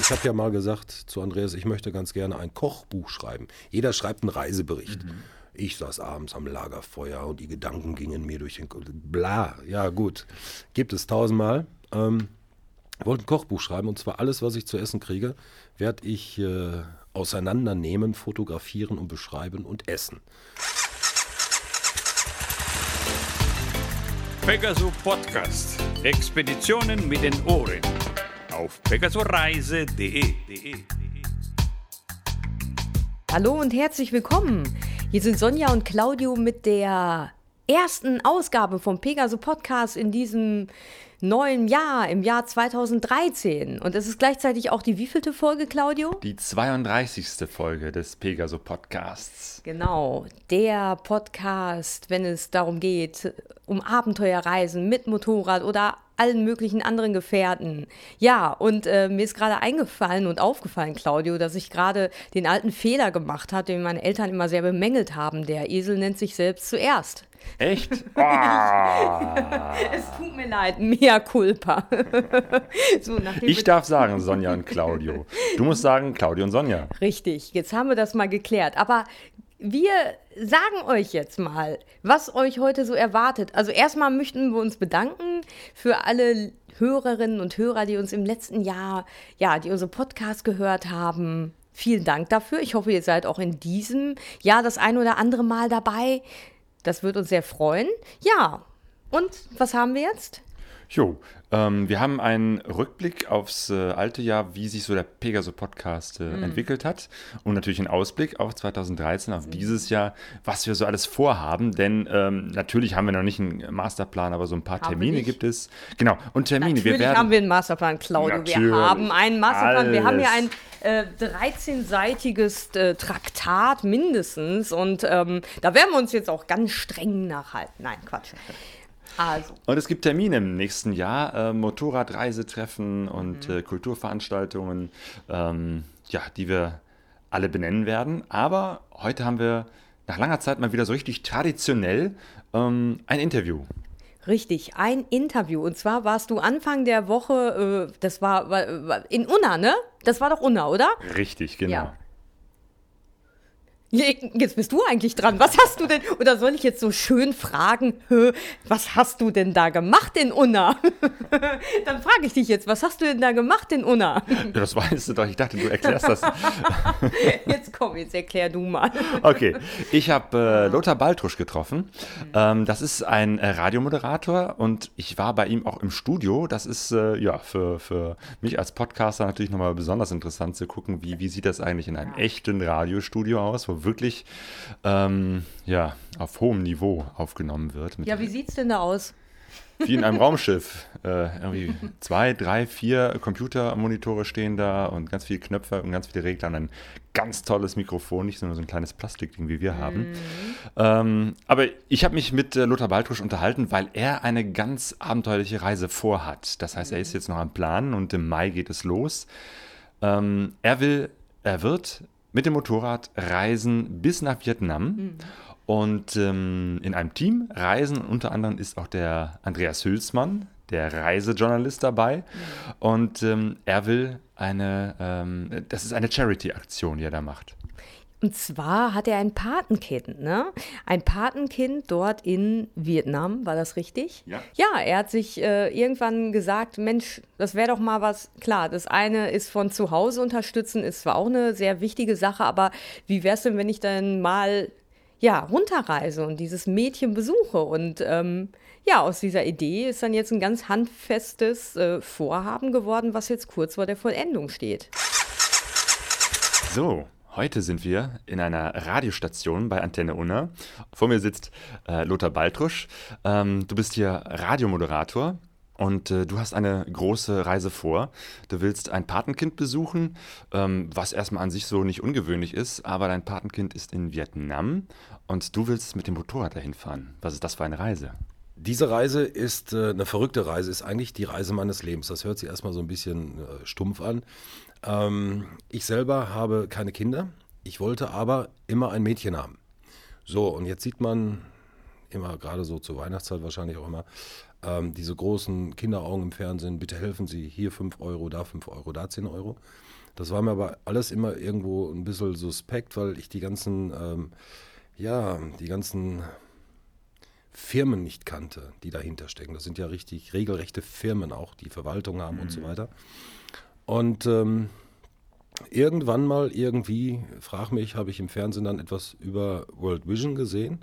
Ich habe ja mal gesagt zu Andreas, ich möchte ganz gerne ein Kochbuch schreiben. Jeder schreibt einen Reisebericht. Mhm. Ich saß abends am Lagerfeuer und die Gedanken gingen mir durch den Kopf. Bla, ja gut. Gibt es tausendmal. Ähm, wollte ein Kochbuch schreiben und zwar alles, was ich zu essen kriege, werde ich äh, auseinandernehmen, fotografieren und beschreiben und essen. Pegasus Podcast. Expeditionen mit den Ohren. Auf pegasoreise.de. Hallo und herzlich willkommen. Hier sind Sonja und Claudio mit der ersten Ausgabe vom Pegasus Podcast in diesem neuen Jahr, im Jahr 2013. Und es ist gleichzeitig auch die wievielte Folge, Claudio? Die 32. Folge des Pegaso Podcasts. Genau, der Podcast, wenn es darum geht, um Abenteuerreisen mit Motorrad oder allen möglichen anderen Gefährten. Ja, und äh, mir ist gerade eingefallen und aufgefallen, Claudio, dass ich gerade den alten Fehler gemacht habe, den meine Eltern immer sehr bemängelt haben. Der Esel nennt sich selbst zuerst. Echt? Oh. es tut mir leid, mea culpa. so, ich darf sagen, Sonja und Claudio. Du musst sagen, Claudio und Sonja. Richtig, jetzt haben wir das mal geklärt. Aber wir sagen euch jetzt mal, was euch heute so erwartet. Also erstmal möchten wir uns bedanken für alle Hörerinnen und Hörer, die uns im letzten Jahr, ja, die unsere Podcast gehört haben. Vielen Dank dafür. Ich hoffe, ihr seid auch in diesem Jahr das ein oder andere Mal dabei. Das wird uns sehr freuen. Ja, und was haben wir jetzt? Jo, ähm, wir haben einen Rückblick aufs äh, alte Jahr, wie sich so der Pegaso-Podcast äh, mm. entwickelt hat. Und natürlich einen Ausblick auf 2013, auf mm. dieses Jahr, was wir so alles vorhaben. Denn ähm, natürlich haben wir noch nicht einen Masterplan, aber so ein paar haben Termine gibt es. Genau, und Termine. Natürlich wir werden, haben wir einen Masterplan, Claudio. Wir haben einen Masterplan. Alles. Wir haben ja ein äh, 13-seitiges äh, Traktat mindestens. Und ähm, da werden wir uns jetzt auch ganz streng nachhalten. Nein, Quatsch. Also. Und es gibt Termine im nächsten Jahr, äh, Motorradreisetreffen und mhm. äh, Kulturveranstaltungen, ähm, ja, die wir alle benennen werden. Aber heute haben wir nach langer Zeit mal wieder so richtig traditionell ähm, ein Interview. Richtig, ein Interview. Und zwar warst du Anfang der Woche, äh, das war, in Unna, ne? Das war doch Unna, oder? Richtig, genau. Ja. Jetzt bist du eigentlich dran. Was hast du denn? Oder soll ich jetzt so schön fragen, was hast du denn da gemacht in Unna? Dann frage ich dich jetzt, was hast du denn da gemacht in Unna? Ja, das weißt du doch. Ich dachte, du erklärst das. jetzt komm, jetzt erklär du mal. Okay, ich habe äh, Lothar Baltrusch getroffen. Ähm, das ist ein äh, Radiomoderator und ich war bei ihm auch im Studio. Das ist äh, ja für, für mich als Podcaster natürlich nochmal besonders interessant zu gucken, wie, wie sieht das eigentlich in einem echten Radiostudio aus, wo wirklich ähm, ja, auf hohem Niveau aufgenommen wird. ja, wie sieht es denn da aus? Wie in einem Raumschiff. Äh, irgendwie zwei, drei, vier Computermonitore stehen da und ganz viele Knöpfe und ganz viele Regler und ein ganz tolles Mikrofon, nicht nur so ein kleines Plastikding, wie wir haben. Mhm. Ähm, aber ich habe mich mit äh, Lothar Baltrusch unterhalten, weil er eine ganz abenteuerliche Reise vorhat. Das heißt, er ist jetzt noch am Plan und im Mai geht es los. Ähm, er will, er wird mit dem Motorrad reisen bis nach Vietnam. Mhm. Und ähm, in einem Team reisen unter anderem ist auch der Andreas Hülsmann, der Reisejournalist dabei. Mhm. Und ähm, er will eine, ähm, das ist eine Charity-Aktion, die er da macht. Und zwar hat er ein Patenkind, ne? Ein Patenkind dort in Vietnam, war das richtig? Ja. Ja, er hat sich äh, irgendwann gesagt, Mensch, das wäre doch mal was, klar, das eine ist von zu Hause unterstützen, ist zwar auch eine sehr wichtige Sache, aber wie wäre es denn, wenn ich dann mal, ja, runterreise und dieses Mädchen besuche und, ähm, ja, aus dieser Idee ist dann jetzt ein ganz handfestes äh, Vorhaben geworden, was jetzt kurz vor der Vollendung steht. So, Heute sind wir in einer Radiostation bei Antenne Unna. Vor mir sitzt äh, Lothar Baltrusch. Ähm, du bist hier Radiomoderator und äh, du hast eine große Reise vor. Du willst ein Patenkind besuchen, ähm, was erstmal an sich so nicht ungewöhnlich ist, aber dein Patenkind ist in Vietnam und du willst mit dem Motorrad dahin fahren. Was ist das für eine Reise? Diese Reise ist äh, eine verrückte Reise, ist eigentlich die Reise meines Lebens. Das hört sich erstmal so ein bisschen äh, stumpf an. Ähm, ich selber habe keine Kinder. Ich wollte aber immer ein Mädchen haben. So, und jetzt sieht man immer, gerade so zur Weihnachtszeit wahrscheinlich auch immer, ähm, diese großen Kinderaugen im Fernsehen, bitte helfen Sie, hier 5 Euro, da 5 Euro, da 10 Euro. Das war mir aber alles immer irgendwo ein bisschen suspekt, weil ich die ganzen, ähm, ja, die ganzen Firmen nicht kannte, die dahinter stecken. Das sind ja richtig regelrechte Firmen auch, die Verwaltung haben mhm. und so weiter. Und ähm, irgendwann mal irgendwie, frag mich, habe ich im Fernsehen dann etwas über World Vision gesehen.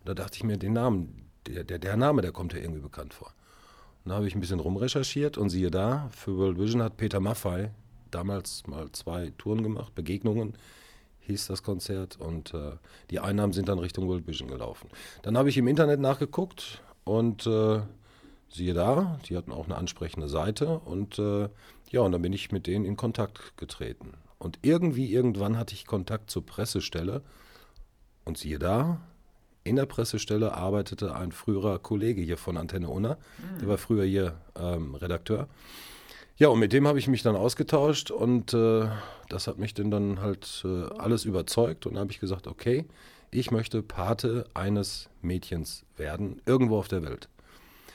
Und da dachte ich mir, den Namen, der, der, der Name, der kommt ja irgendwie bekannt vor. Und da habe ich ein bisschen rumrecherchiert und siehe da, für World Vision hat Peter Maffei damals mal zwei Touren gemacht, Begegnungen hieß das Konzert und äh, die Einnahmen sind dann Richtung World Vision gelaufen. Dann habe ich im Internet nachgeguckt und äh, siehe da, die hatten auch eine ansprechende Seite und äh, ja, und dann bin ich mit denen in Kontakt getreten. Und irgendwie, irgendwann hatte ich Kontakt zur Pressestelle und siehe da, in der Pressestelle arbeitete ein früherer Kollege hier von Antenne Unna, mhm. der war früher hier ähm, Redakteur. Ja, und mit dem habe ich mich dann ausgetauscht und äh, das hat mich dann halt äh, alles überzeugt und habe ich gesagt, okay, ich möchte Pate eines Mädchens werden, irgendwo auf der Welt.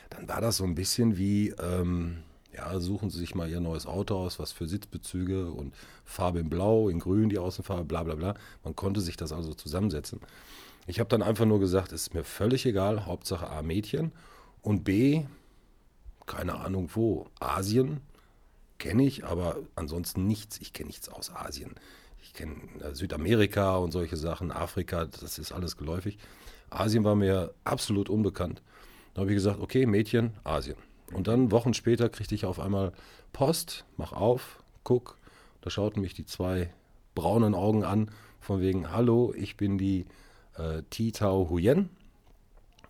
Dann war das so ein bisschen wie, ähm, ja, suchen Sie sich mal Ihr neues Auto aus, was für Sitzbezüge und Farbe in Blau, in Grün, die Außenfarbe, bla bla bla. Man konnte sich das also zusammensetzen. Ich habe dann einfach nur gesagt, es ist mir völlig egal, Hauptsache A, Mädchen und B, keine Ahnung wo, Asien, kenne ich, aber ansonsten nichts. Ich kenne nichts aus Asien. Ich kenne äh, Südamerika und solche Sachen, Afrika, das ist alles geläufig. Asien war mir absolut unbekannt. Da habe ich gesagt, okay, Mädchen, Asien. Und dann Wochen später kriegte ich auf einmal Post, mach auf, guck. Da schauten mich die zwei braunen Augen an, von wegen, hallo, ich bin die äh, Titao Huyen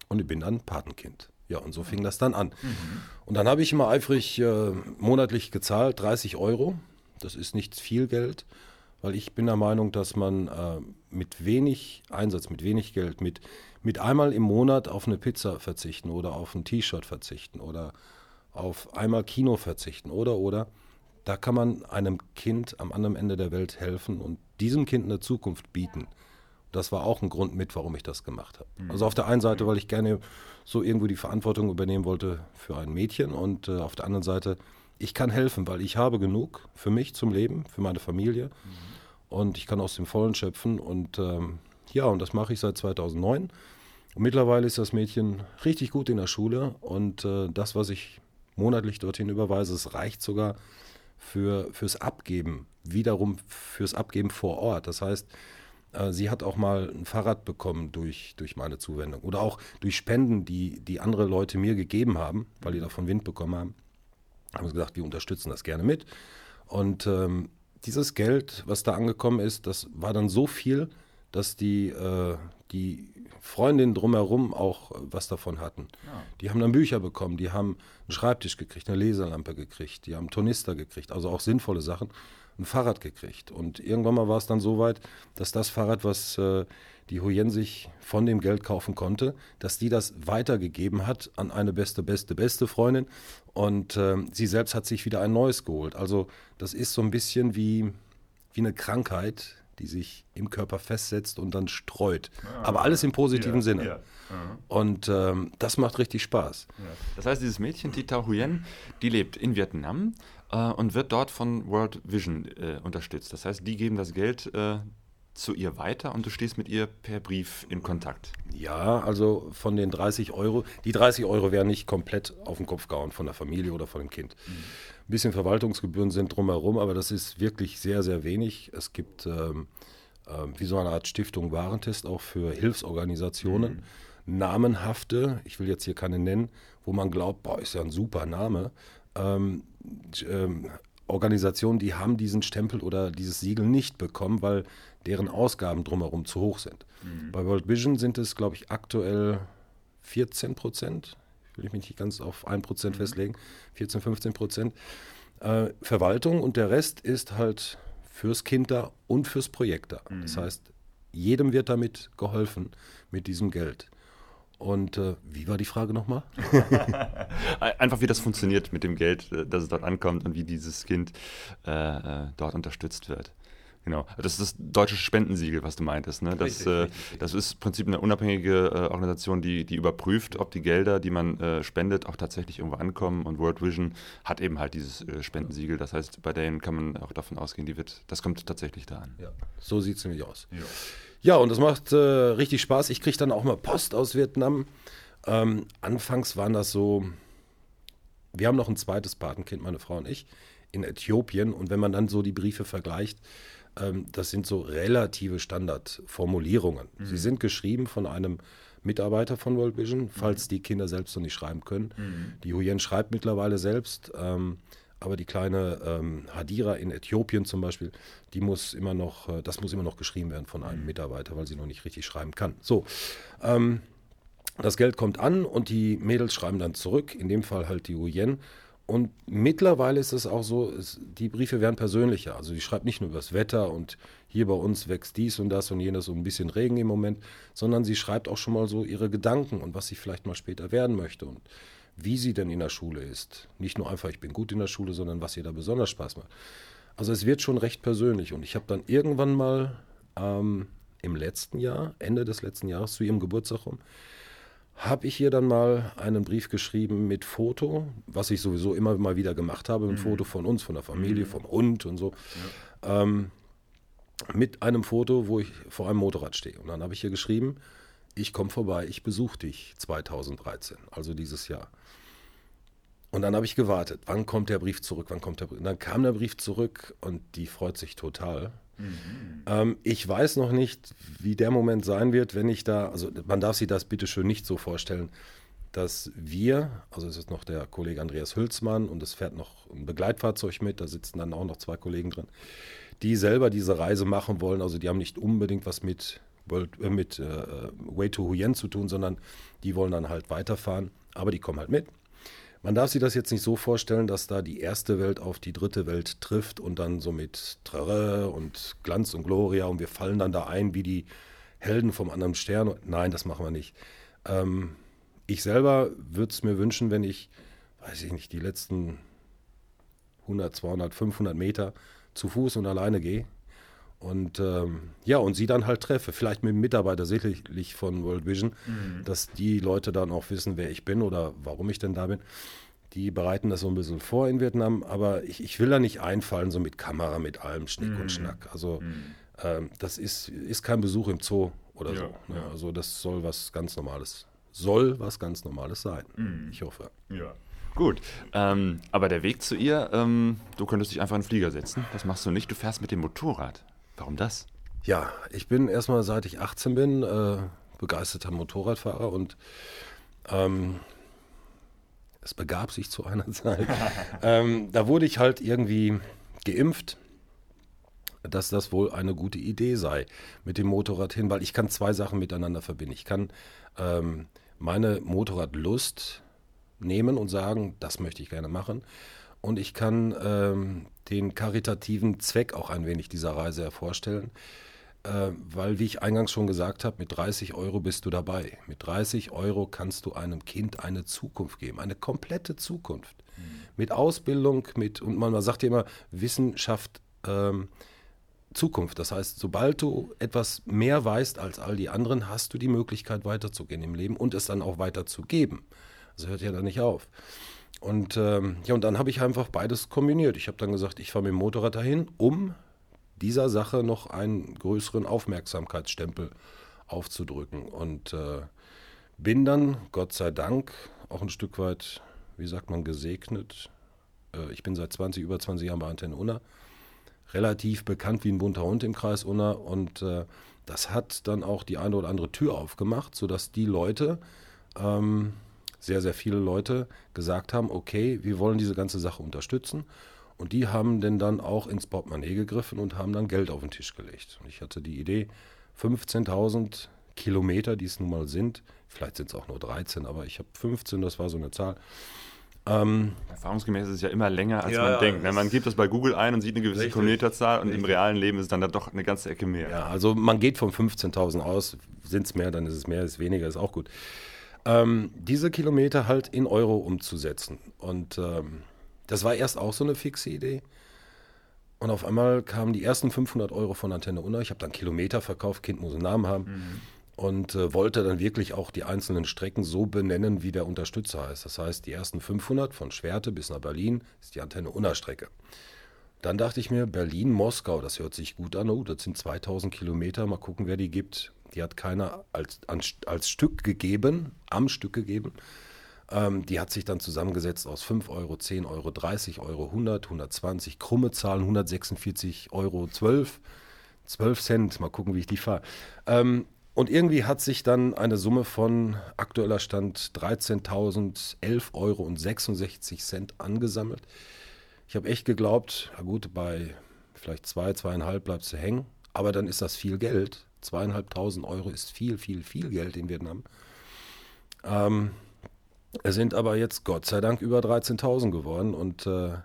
und ich bin dann Patenkind. Ja, und so fing das dann an. Mhm. Und dann habe ich immer eifrig äh, monatlich gezahlt, 30 Euro. Das ist nicht viel Geld, weil ich bin der Meinung, dass man äh, mit wenig Einsatz, mit wenig Geld, mit, mit einmal im Monat auf eine Pizza verzichten oder auf ein T-Shirt verzichten oder auf einmal Kino verzichten oder oder, da kann man einem Kind am anderen Ende der Welt helfen und diesem Kind eine Zukunft bieten. Das war auch ein Grund mit, warum ich das gemacht habe. Mhm. Also auf der einen Seite, weil ich gerne so irgendwo die Verantwortung übernehmen wollte für ein Mädchen und äh, auf der anderen Seite, ich kann helfen, weil ich habe genug für mich zum Leben, für meine Familie mhm. und ich kann aus dem Vollen schöpfen und ähm, ja, und das mache ich seit 2009. Und mittlerweile ist das Mädchen richtig gut in der Schule und äh, das, was ich monatlich dorthin überweise, es reicht sogar für, fürs Abgeben, wiederum fürs Abgeben vor Ort. Das heißt, äh, sie hat auch mal ein Fahrrad bekommen durch, durch meine Zuwendung oder auch durch Spenden, die, die andere Leute mir gegeben haben, weil die davon Wind bekommen haben. Haben sie gesagt, wir unterstützen das gerne mit. Und ähm, dieses Geld, was da angekommen ist, das war dann so viel, dass die, äh, die Freundinnen drumherum auch was davon hatten. Ja. Die haben dann Bücher bekommen, die haben einen Schreibtisch gekriegt, eine Laserlampe gekriegt, die haben Tornister gekriegt, also auch sinnvolle Sachen ein Fahrrad gekriegt. Und irgendwann mal war es dann so weit, dass das Fahrrad, was äh, die Huyen sich von dem Geld kaufen konnte, dass die das weitergegeben hat an eine beste, beste, beste Freundin. Und äh, sie selbst hat sich wieder ein neues geholt. Also das ist so ein bisschen wie, wie eine Krankheit, die sich im Körper festsetzt und dann streut. Ah, Aber alles im positiven ja, Sinne. Ja. Und ähm, das macht richtig Spaß. Ja. Das heißt, dieses Mädchen, Tita Huyen, die lebt in Vietnam äh, und wird dort von World Vision äh, unterstützt. Das heißt, die geben das Geld äh, zu ihr weiter und du stehst mit ihr per Brief in Kontakt. Ja, also von den 30 Euro, die 30 Euro werden nicht komplett auf den Kopf gehauen von der Familie oder von dem Kind. Mhm. Ein bisschen Verwaltungsgebühren sind drumherum, aber das ist wirklich sehr, sehr wenig. Es gibt ähm, äh, wie so eine Art Stiftung Warentest auch für Hilfsorganisationen. Mhm. Namenhafte, ich will jetzt hier keine nennen, wo man glaubt, boah, ist ja ein super Name. Ähm, ähm, Organisationen, die haben diesen Stempel oder dieses Siegel nicht bekommen, weil deren Ausgaben drumherum zu hoch sind. Mhm. Bei World Vision sind es, glaube ich, aktuell 14 Prozent. Will ich mich nicht ganz auf 1 Prozent mhm. festlegen. 14, 15 Prozent. Äh, Verwaltung und der Rest ist halt fürs Kind da und fürs Projekt da. Mhm. Das heißt, jedem wird damit geholfen mit diesem Geld. Und äh, wie war die Frage nochmal? Einfach wie das funktioniert mit dem Geld, äh, dass es dort ankommt und wie dieses Kind äh, äh, dort unterstützt wird. Genau. Das ist das deutsche Spendensiegel, was du meintest. Ne? Das, Richtig, äh, richtig, richtig. das ist im Prinzip eine unabhängige äh, Organisation, die, die überprüft, ob die Gelder, die man äh, spendet, auch tatsächlich irgendwo ankommen. Und World Vision hat eben halt dieses äh, Spendensiegel. Das heißt, bei denen kann man auch davon ausgehen, die wird, das kommt tatsächlich da an. Ja, so sieht es nämlich aus. Ja. Und das macht äh, richtig Spaß. Ich kriege dann auch mal Post aus Vietnam. Ähm, anfangs waren das so, wir haben noch ein zweites Patenkind, meine Frau und ich, in Äthiopien. Und wenn man dann so die Briefe vergleicht, ähm, das sind so relative Standardformulierungen. Sie sind geschrieben von einem Mitarbeiter von World Vision, falls die Kinder selbst noch nicht schreiben können. Die Huyen schreibt mittlerweile selbst. Ähm, aber die kleine ähm, Hadira in Äthiopien zum Beispiel, die muss immer noch, äh, das muss immer noch geschrieben werden von einem Mitarbeiter, weil sie noch nicht richtig schreiben kann. So, ähm, das Geld kommt an und die Mädels schreiben dann zurück, in dem Fall halt die Huyen. Und mittlerweile ist es auch so, es, die Briefe werden persönlicher. Also die schreibt nicht nur über das Wetter und hier bei uns wächst dies und das und jenes und ein bisschen Regen im Moment, sondern sie schreibt auch schon mal so ihre Gedanken und was sie vielleicht mal später werden möchte und wie sie denn in der Schule ist. Nicht nur einfach, ich bin gut in der Schule, sondern was ihr da besonders Spaß macht. Also es wird schon recht persönlich und ich habe dann irgendwann mal ähm, im letzten Jahr, Ende des letzten Jahres, zu ihrem Geburtstag rum, habe ich ihr dann mal einen Brief geschrieben mit Foto, was ich sowieso immer mal wieder gemacht habe, ein Foto von uns, von der Familie, vom Hund und so. Ähm, mit einem Foto, wo ich vor einem Motorrad stehe. Und dann habe ich ihr geschrieben, ich komme vorbei, ich besuche dich 2013, also dieses Jahr. Und dann habe ich gewartet, wann kommt der Brief zurück, wann kommt der Brief. Und dann kam der Brief zurück und die freut sich total. Ähm, ich weiß noch nicht, wie der Moment sein wird, wenn ich da, also man darf sich das bitte schön nicht so vorstellen, dass wir, also es ist noch der Kollege Andreas Hülsmann und es fährt noch ein Begleitfahrzeug mit, da sitzen dann auch noch zwei Kollegen drin, die selber diese Reise machen wollen. Also die haben nicht unbedingt was mit, World, äh, mit äh, Way to Huyen zu tun, sondern die wollen dann halt weiterfahren, aber die kommen halt mit. Man darf sich das jetzt nicht so vorstellen, dass da die erste Welt auf die dritte Welt trifft und dann so mit Trarre und Glanz und Gloria und wir fallen dann da ein wie die Helden vom anderen Stern. Nein, das machen wir nicht. Ähm, ich selber würde es mir wünschen, wenn ich, weiß ich nicht, die letzten 100, 200, 500 Meter zu Fuß und alleine gehe. Und ähm, ja, und sie dann halt treffe, vielleicht mit einem Mitarbeiter sicherlich von World Vision, dass die Leute dann auch wissen, wer ich bin oder warum ich denn da bin. Die bereiten das so ein bisschen vor in Vietnam, aber ich, ich will da nicht einfallen, so mit Kamera, mit allem Schnick und Schnack. Also ähm, das ist, ist kein Besuch im Zoo oder Ja, so. Ne? ja. Also das soll was ganz Normales, soll was ganz Normales sein. Ich hoffe. Ja. Gut, ähm, aber der Weg zu ihr, ähm, du könntest dich einfach in den Flieger setzen. Das machst du nicht, du fährst mit dem Motorrad. Warum das? Ja, ich bin erstmal seit ich 18 bin äh, begeisterter Motorradfahrer und ähm, es begab sich zu einer Zeit. ähm, da wurde ich halt irgendwie geimpft, dass das wohl eine gute Idee sei mit dem Motorrad hin, weil ich kann zwei Sachen miteinander verbinden. Ich kann ähm, meine Motorradlust nehmen und sagen, das möchte ich gerne machen. Und ich kann ähm, den karitativen Zweck auch ein wenig dieser Reise hervorstellen, äh, weil, wie ich eingangs schon gesagt habe, mit 30 Euro bist du dabei. Mit 30 Euro kannst du einem Kind eine Zukunft geben, eine komplette Zukunft. Mit Ausbildung, mit, und man, man sagt ja immer, Wissenschaft, ähm, Zukunft. Das heißt, sobald du etwas mehr weißt als all die anderen, hast du die Möglichkeit weiterzugehen im Leben und es dann auch weiterzugeben. Das hört ja dann nicht auf. Und ähm, ja, und dann habe ich einfach beides kombiniert. Ich habe dann gesagt, ich fahre mit dem Motorrad dahin, um dieser Sache noch einen größeren Aufmerksamkeitsstempel aufzudrücken. Und äh, bin dann, Gott sei Dank, auch ein Stück weit, wie sagt man, gesegnet. Äh, ich bin seit 20, über 20 Jahren bei Antenne Unna relativ bekannt wie ein bunter Hund im Kreis Unna und äh, das hat dann auch die eine oder andere Tür aufgemacht, sodass die Leute, ähm, sehr, sehr viele Leute gesagt haben, okay, wir wollen diese ganze Sache unterstützen und die haben denn dann auch ins Portemonnaie gegriffen und haben dann Geld auf den Tisch gelegt. Und ich hatte die Idee, 15.000 Kilometer, die es nun mal sind, vielleicht sind es auch nur 13, aber ich habe 15, das war so eine Zahl, ähm, Erfahrungsgemäß ist es ja immer länger, als Ja, man ja, denkt. ne? Man gibt das bei Google ein und sieht eine gewisse Richtig. Kilometerzahl und im Richtig. realen Leben ist es dann da doch eine ganze Ecke mehr. Ja, also man geht von 15.000 aus. Sind es mehr, dann ist es mehr, ist weniger, ist auch gut. Ähm, diese Kilometer halt in Euro umzusetzen. Und ähm, das war erst auch so eine fixe Idee. Und auf einmal kamen die ersten 500 Euro von Antenne Unna. Ich habe dann Kilometer verkauft, Kind muss einen Namen haben. Mhm. Und äh, wollte dann wirklich auch die einzelnen Strecken so benennen, wie der Unterstützer heißt. Das heißt, die ersten 500 von Schwerte bis nach Berlin ist die Antenne Unna Strecke. Dann dachte ich mir, Berlin-Moskau, das hört sich gut an. Oh, das sind 2000 Kilometer. Mal gucken, wer die gibt. Die hat keiner als, als Stück gegeben, am Stück gegeben. Ähm, die hat sich dann zusammengesetzt aus 5 Euro, 10 Euro, 30 Euro, 100, 120, krumme Zahlen, 146 Euro, 12, 12 Cent. Mal gucken, wie ich die fahre. Ähm, und irgendwie hat sich dann eine Summe von aktueller Stand 13.011 Euro und 66 Cent angesammelt. Ich habe echt geglaubt, na gut, bei vielleicht zwei, zweieinhalb bleibst du hängen, aber dann ist das viel Geld. Zweieinhalbtausend Euro ist viel, viel, viel Geld in Vietnam. Ähm, es sind aber jetzt Gott sei Dank über 13.000 geworden und äh,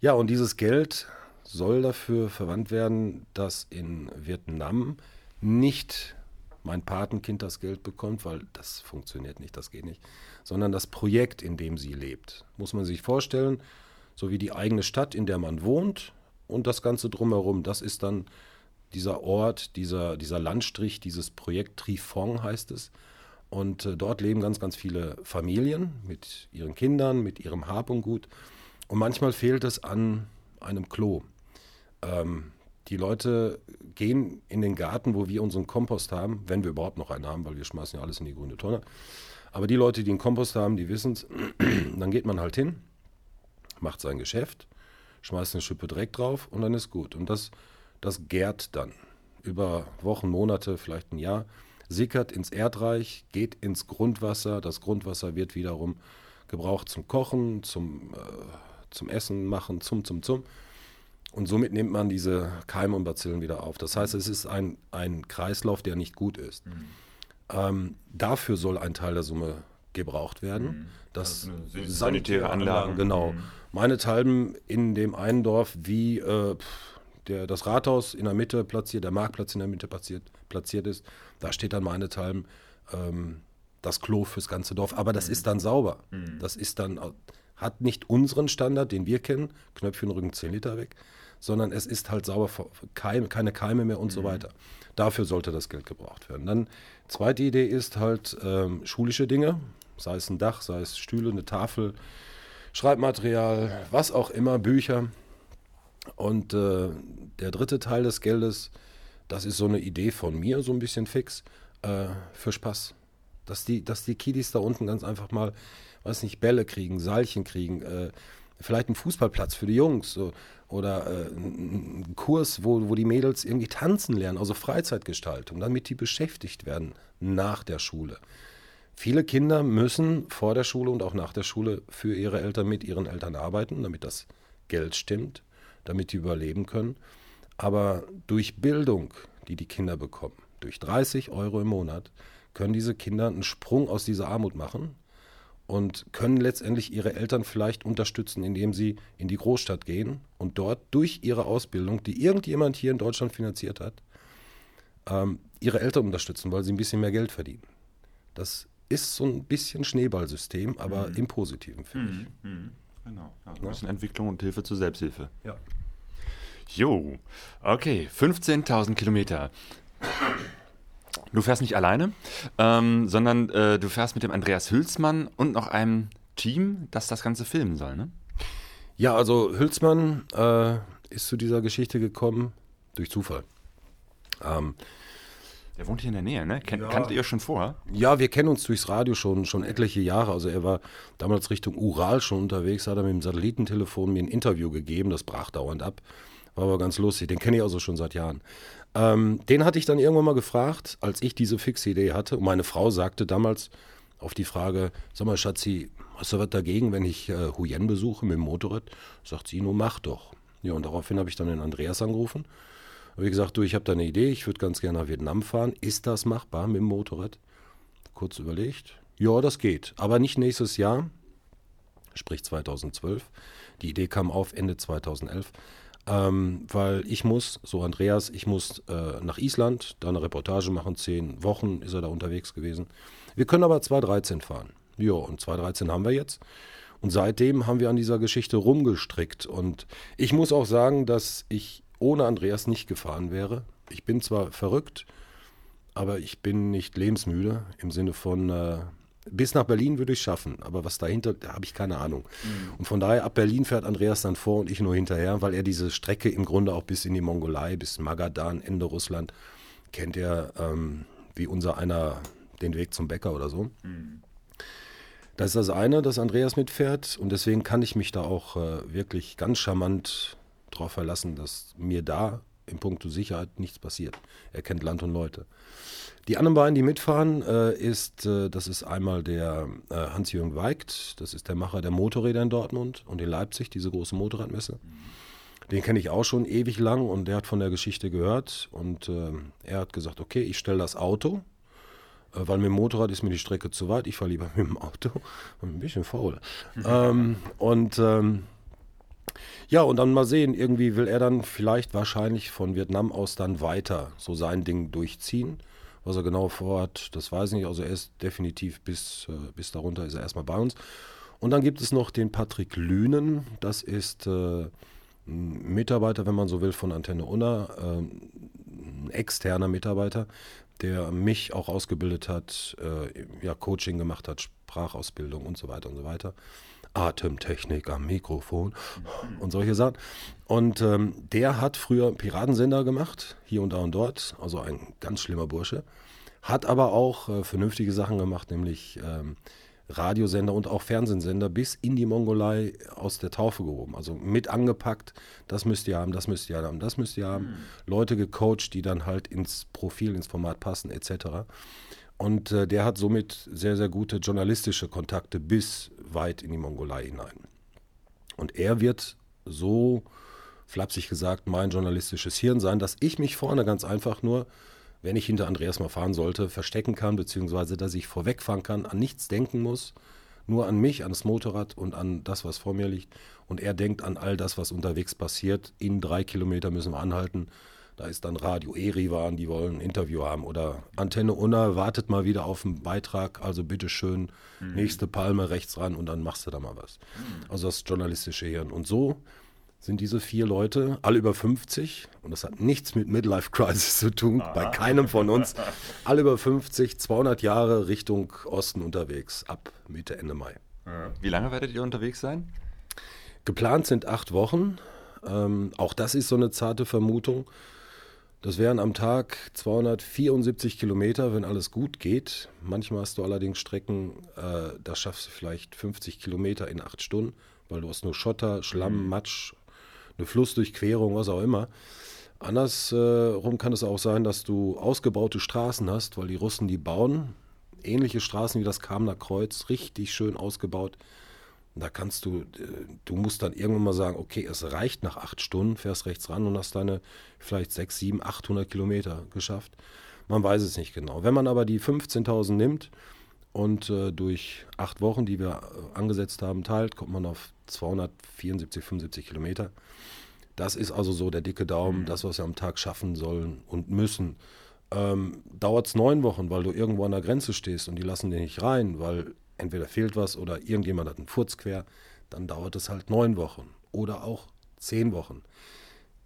ja, und dieses Geld soll dafür verwandt werden, dass in Vietnam nicht mein Patenkind das Geld bekommt, weil das funktioniert nicht, das geht nicht, sondern das Projekt, in dem sie lebt. Muss man sich vorstellen, so wie die eigene Stadt, in der man wohnt und das Ganze drumherum. Das ist dann dieser Ort, dieser, dieser Landstrich, dieses Projekt Trifong heißt es. Und äh, dort leben ganz, ganz viele Familien mit ihren Kindern, mit ihrem Hab und Gut. Und manchmal fehlt es an einem Klo. Ähm, die Leute gehen in den Garten, wo wir unseren Kompost haben, wenn wir überhaupt noch einen haben, weil wir schmeißen ja alles in die grüne Tonne. Aber die Leute, die einen Kompost haben, die wissen es, dann geht man halt hin, macht sein Geschäft, schmeißt eine Schippe Dreck drauf und dann ist gut. Und das, das gärt dann über Wochen, Monate, vielleicht ein Jahr, sickert ins Erdreich, geht ins Grundwasser. Das Grundwasser wird wiederum gebraucht zum Kochen, zum, äh, zum Essen machen, zum, zum, zum. Und somit nimmt man diese Keime und Bazillen wieder auf. Das heißt, es ist ein, ein Kreislauf, der nicht gut ist. Mhm. Ähm, dafür soll ein Teil der Summe gebraucht werden. Mhm. Das also sanitäre Anlagen. Genau. Mhm. Meinethalben in dem einen Dorf, wie äh, der, das Rathaus in der Mitte platziert, der Marktplatz in der Mitte platziert, platziert ist, da steht dann meinethalben ähm, das Klo fürs ganze Dorf. Aber das mhm. ist dann sauber. Mhm. Das ist dann, hat nicht unseren Standard, den wir kennen, Knöpfchen Rücken 10 Liter weg, sondern es ist halt sauber, Keime, keine Keime mehr und mhm. so weiter. Dafür sollte das Geld gebraucht werden. Dann zweite Idee ist halt ähm, schulische Dinge, sei es ein Dach, sei es Stühle, eine Tafel, Schreibmaterial, was auch immer, Bücher. Und äh, der dritte Teil des Geldes, das ist so eine Idee von mir, so ein bisschen fix, äh, für Spaß. Dass die, dass die Kiddies da unten ganz einfach mal, weiß nicht, Bälle kriegen, Seilchen kriegen, äh, vielleicht einen Fußballplatz für die Jungs so, oder äh, einen Kurs, wo, wo die Mädels irgendwie tanzen lernen, also Freizeitgestaltung, damit die beschäftigt werden nach der Schule. Viele Kinder müssen vor der Schule und auch nach der Schule für ihre Eltern mit ihren Eltern arbeiten, damit das Geld stimmt, damit die überleben können. Aber durch Bildung, die die Kinder bekommen, durch 30 Euro im Monat, können diese Kinder einen Sprung aus dieser Armut machen und können letztendlich ihre Eltern vielleicht unterstützen, indem sie in die Großstadt gehen und dort durch ihre Ausbildung, die irgendjemand hier in Deutschland finanziert hat, ähm, ihre Eltern unterstützen, weil sie ein bisschen mehr Geld verdienen. Das ist so ein bisschen Schneeballsystem, aber mhm. im Positiven, finde ich. Mhm. mhm. Genau. Ja, ein bisschen Entwicklung und Hilfe zur Selbsthilfe. Ja. Jo, okay, 15.000 Kilometer. Du fährst nicht alleine, ähm, sondern äh, du fährst mit dem Andreas Hülsmann und noch einem Team, das das Ganze filmen soll, ne? Ja, also Hülsmann äh, ist zu dieser Geschichte gekommen durch Zufall. Ähm, der wohnt hier in der Nähe, ne? Ken ja. Kanntet ihr schon vorher? Ja, wir kennen uns durchs Radio schon, schon etliche Jahre. Also er war damals Richtung Ural schon unterwegs, hat er mit dem Satellitentelefon mir ein Interview gegeben, das brach dauernd ab. War aber ganz lustig, den kenne ich also schon seit Jahren. Ähm, den hatte ich dann irgendwann mal gefragt, als ich diese fixe Idee hatte. Und meine Frau sagte damals auf die Frage, sag mal Schatzi, hast du was dagegen, wenn ich äh, Huyen besuche mit dem Motorrad? Sagt sie, nur mach doch. Ja, und daraufhin habe ich dann den Andreas angerufen. Habe gesagt, du, ich habe da eine Idee, ich würde ganz gerne nach Vietnam fahren. Ist das machbar mit dem Motorrad? Kurz überlegt. Ja, das geht, aber nicht nächstes Jahr, sprich 2012. Die Idee kam auf Ende 2011. Ähm, weil ich muss, so Andreas, ich muss äh, nach Island, da eine Reportage machen, zehn Wochen ist er da unterwegs gewesen. Wir können aber 2013 fahren. Ja, und 2013 haben wir jetzt. Und seitdem haben wir an dieser Geschichte rumgestrickt. Und ich muss auch sagen, dass ich ohne Andreas nicht gefahren wäre. Ich bin zwar verrückt, aber ich bin nicht lebensmüde im Sinne von, äh, bis nach Berlin würde ich schaffen, aber was dahinter, da habe ich keine Ahnung. Mhm. Und von daher, ab Berlin fährt Andreas dann vor und ich nur hinterher, weil er diese Strecke im Grunde auch bis in die Mongolei, bis Magadan, Ende Russland, kennt er ähm, wie unser einer den Weg zum Bäcker oder so. Mhm. Das ist das eine, dass Andreas mitfährt und deswegen kann ich mich da auch äh, wirklich ganz charmant darauf verlassen, dass mir da in puncto Sicherheit nichts passiert. Er kennt Land und Leute. Die anderen beiden, die mitfahren, äh, ist, äh, das ist einmal der äh, Hans-Jürgen Weigt, das ist der Macher der Motorräder in Dortmund und in Leipzig, diese große Motorradmesse. Den kenne ich auch schon ewig lang und der hat von der Geschichte gehört und äh, er hat gesagt, okay, ich stelle das Auto, äh, weil mit dem Motorrad ist mir die Strecke zu weit, ich fahre lieber mit dem Auto, ein bisschen faul. ähm, und ähm, ja, und dann mal sehen, irgendwie will er dann vielleicht wahrscheinlich von Vietnam aus dann weiter so sein Ding durchziehen. Was er genau vorhat, das weiß ich nicht. Also er ist definitiv bis, äh, bis darunter ist er erstmal bei uns. Und dann gibt es noch den Patrick Lünen. Das ist äh, ein Mitarbeiter, wenn man so will, von Antenne Unna. Äh, ein externer Mitarbeiter, der mich auch ausgebildet hat, äh, ja, Coaching gemacht hat, Sprachausbildung und so weiter und so weiter. Atemtechnik am Mikrofon und solche Sachen. Und ähm, der hat früher Piratensender gemacht, hier und da und dort, also ein ganz schlimmer Bursche. Hat aber auch äh, vernünftige Sachen gemacht, nämlich ähm, Radiosender und auch Fernsehsender bis in die Mongolei aus der Taufe gehoben. Also mit angepackt, das müsst ihr haben, das müsst ihr haben, das müsst ihr haben. Mhm. Leute gecoacht, die dann halt ins Profil, ins Format passen, etc. Und äh, der hat somit sehr, sehr gute journalistische Kontakte bis weit in die Mongolei hinein. Und er wird so, flapsig gesagt, mein journalistisches Hirn sein, dass ich mich vorne ganz einfach nur, wenn ich hinter Andreas mal fahren sollte, verstecken kann, beziehungsweise dass ich vorwegfahren kann, an nichts denken muss, nur an mich, an das Motorrad und an das, was vor mir liegt. Und er denkt an all das, was unterwegs passiert. In drei Kilometer müssen wir anhalten da ist dann Radio Erivan, die wollen ein Interview haben. Oder Antenne Unna wartet mal wieder auf einen Beitrag. Also bitteschön, mhm. nächste Palme rechts ran und dann machst du da mal was. Mhm. Also das journalistische Hirn. Und so sind diese vier Leute, alle über 50, und das hat nichts mit Midlife Crisis zu tun, Aha. bei keinem von uns, alle über 50, 200 Jahre Richtung Osten unterwegs, ab Mitte, Ende Mai. Wie lange werdet ihr unterwegs sein? Geplant sind acht Wochen. Ähm, auch das ist so eine zarte Vermutung. Das wären am Tag 274 Kilometer, wenn alles gut geht. Manchmal hast du allerdings Strecken, äh, da schaffst du vielleicht 50 Kilometer in acht Stunden, weil du hast nur Schotter, Schlamm, mhm. Matsch, eine Flussdurchquerung, was auch immer. Andersrum äh, kann es auch sein, dass du ausgebaute Straßen hast, weil die Russen die bauen. Ähnliche Straßen wie das Kamner Kreuz, richtig schön ausgebaut. Da kannst du, äh, du musst dann irgendwann mal sagen, okay, es reicht nach acht Stunden, fährst rechts ran und hast deine vielleicht sechs, sieben, 800 Kilometer geschafft. Man weiß es nicht genau. Wenn man aber die 15.000 nimmt und äh, durch acht Wochen, die wir äh, angesetzt haben, teilt, kommt man auf 274, 75 Kilometer. Das ist also so der dicke Daumen, mhm. das, was wir am Tag schaffen sollen und müssen. Ähm, Dauert es neun Wochen, weil du irgendwo an der Grenze stehst und die lassen dich nicht rein, weil entweder fehlt was oder irgendjemand hat einen Furz quer, dann dauert es halt neun Wochen oder auch zehn Wochen.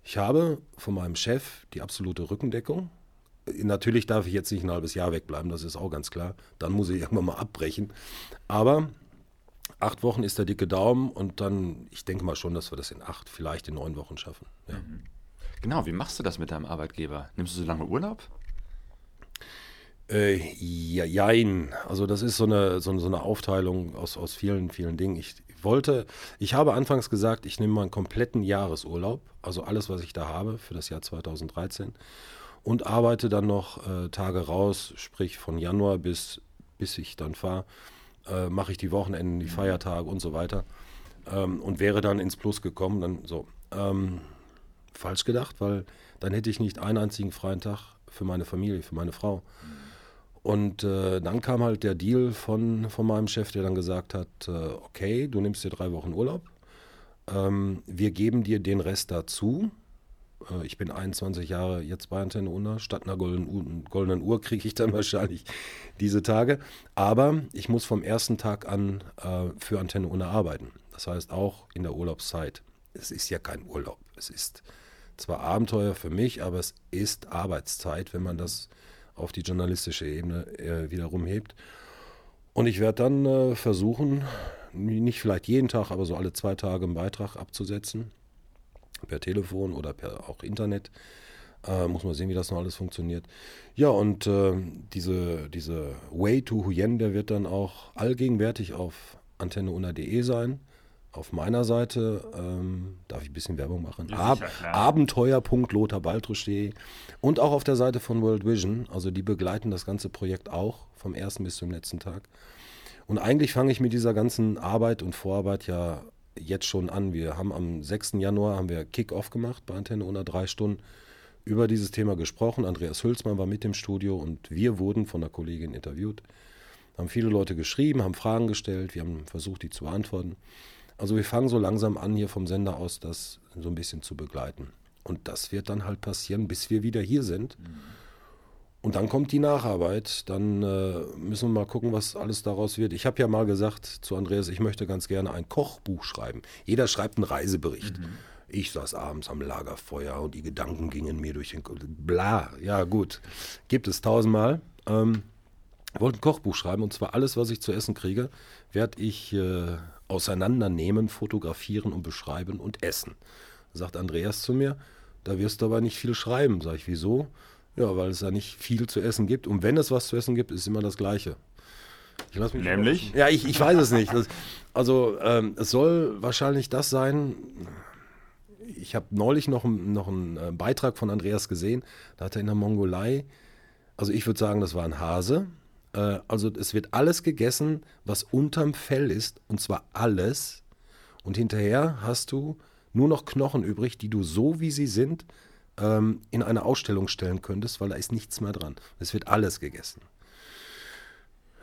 Ich habe von meinem Chef die absolute Rückendeckung. Natürlich darf ich jetzt nicht ein halbes Jahr wegbleiben, das ist auch ganz klar. Dann muss ich irgendwann mal abbrechen. Aber acht Wochen ist der dicke Daumen und dann, ich denke mal schon, dass wir das in acht, vielleicht in neun Wochen schaffen. Ja. Genau, wie machst du das mit deinem Arbeitgeber? Nimmst du so lange Urlaub? Äh, ja, jein. Also das ist so eine, so, so eine Aufteilung aus, aus vielen, vielen Dingen. Ich wollte, ich habe anfangs gesagt, ich nehme mal einen kompletten Jahresurlaub, also alles, was ich da habe für das Jahr 2013 und arbeite dann noch äh, Tage raus, sprich von Januar bis, bis ich dann fahre, äh, mache ich die Wochenenden, die Feiertage und so weiter ähm, und wäre dann ins Plus gekommen, dann so. Ähm, falsch gedacht, weil dann hätte ich nicht einen einzigen freien Tag für meine Familie, für meine Frau. Mhm. Und äh, dann kam halt der Deal von, von meinem Chef, der dann gesagt hat, äh, okay, du nimmst dir drei Wochen Urlaub, ähm, wir geben dir den Rest dazu, Äh, ich bin 21 Jahre jetzt bei Antenne Unna. Statt einer goldenen, goldenen Uhr kriege ich dann wahrscheinlich diese Tage. Aber ich muss vom ersten Tag an äh, für Antenne Unna arbeiten. Das heißt auch in der Urlaubszeit. Es ist ja kein Urlaub. Es ist zwar Abenteuer für mich, aber es ist Arbeitszeit, wenn man das auf die journalistische Ebene äh, wieder rumhebt. Und ich werde dann äh, versuchen, nicht vielleicht jeden Tag, aber so alle zwei Tage einen Beitrag abzusetzen. Per Telefon oder per auch Internet. Äh, muss man sehen, wie das noch alles funktioniert. Ja, und äh, diese, diese Way to Huyen, der wird dann auch allgegenwärtig auf antenneuna.de sein. Auf meiner Seite ähm, darf ich ein bisschen Werbung machen. Ja, Ab, sicher, Abenteuer.lotharbaldrisch.de und auch auf der Seite von World Vision. Also die begleiten das ganze Projekt auch vom ersten bis zum letzten Tag. Und eigentlich fange ich mit dieser ganzen Arbeit und Vorarbeit ja jetzt schon an. Wir haben am 6. Januar haben wir Kick-Off gemacht bei Antenne unter drei Stunden über dieses Thema gesprochen. Andreas Hülsmann war mit im Studio und wir wurden von der Kollegin interviewt. Haben viele Leute geschrieben, haben Fragen gestellt, wir haben versucht, die zu beantworten. Also wir fangen so langsam an, hier vom Sender aus das so ein bisschen zu begleiten. Und das wird dann halt passieren, bis wir wieder hier sind. Und dann kommt die Nacharbeit. Dann äh, müssen wir mal gucken, was alles daraus wird. Ich habe ja mal gesagt zu Andreas, ich möchte ganz gerne ein Kochbuch schreiben. Jeder schreibt einen Reisebericht. Ich saß abends am Lagerfeuer und die Gedanken gingen mir durch den Kopf. Bla, ja gut. Gibt es tausendmal. Ähm, wollte ein Kochbuch schreiben und zwar alles, was ich zu essen kriege, werde ich äh, auseinandernehmen, fotografieren und beschreiben und essen. Sagt Andreas zu mir, da wirst du aber nicht viel schreiben. Sag ich, wieso? Ja, weil es da nicht viel zu essen gibt. Und wenn es was zu essen gibt, ist es immer das Gleiche. Ich lass mich Nämlich? Ja, ich, ich weiß es nicht. Das, also ähm, es soll wahrscheinlich das sein. Ich habe neulich noch, einen- noch einen äh, Beitrag von Andreas gesehen. Da hat er in der Mongolei, also ich würde sagen, das war ein Hase. Äh, also es wird alles gegessen, was unterm Fell ist. Und zwar alles. Und hinterher hast du nur noch Knochen übrig, die du so wie sie sind ähm, in eine Ausstellung stellen könntest, weil da ist nichts mehr dran. Es wird alles gegessen.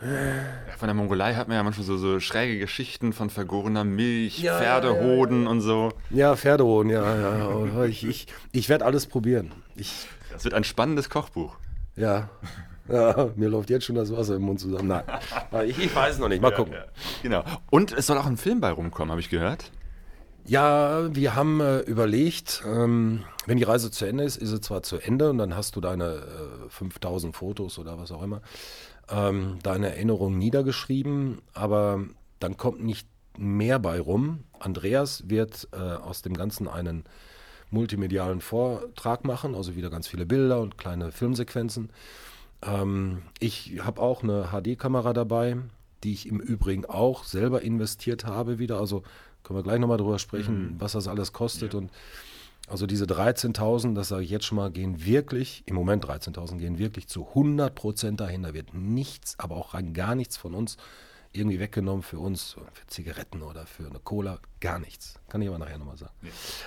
Ja, von der Mongolei hat man ja manchmal so, so schräge Geschichten von vergorener Milch, Ja, Pferdehoden und so. Ja, Pferdehoden, ja, ja. Ich, ich, ich werde alles probieren. Ich, Das wird ein spannendes Kochbuch. ja. Ja, mir läuft jetzt schon das Wasser im Mund zusammen. Nein, ich, ich weiß es noch nicht. Mal gucken. Genau. Und es soll auch ein Film bei rumkommen, habe ich gehört. Ja, wir haben äh, überlegt, ähm, wenn die Reise zu Ende ist, ist sie zwar zu Ende und dann hast du deine äh, 5000 Fotos oder was auch immer, ähm, deine Erinnerungen niedergeschrieben, aber dann kommt nicht mehr bei rum. Andreas wird äh, aus dem Ganzen einen multimedialen Vortrag machen, also wieder ganz viele Bilder und kleine Filmsequenzen. Ähm, ich habe auch eine HD-Kamera dabei, die ich im Übrigen auch selber investiert habe wieder. Also können wir gleich nochmal drüber sprechen, was das alles kostet. Und also diese 13.000, das sage ich jetzt schon mal, gehen wirklich, im Moment 13.000, gehen wirklich zu 100 Prozent dahin. Da wird nichts, aber auch rein gar nichts von uns irgendwie weggenommen für uns, für Zigaretten oder für eine Cola, gar nichts. Kann ich aber nachher nochmal sagen.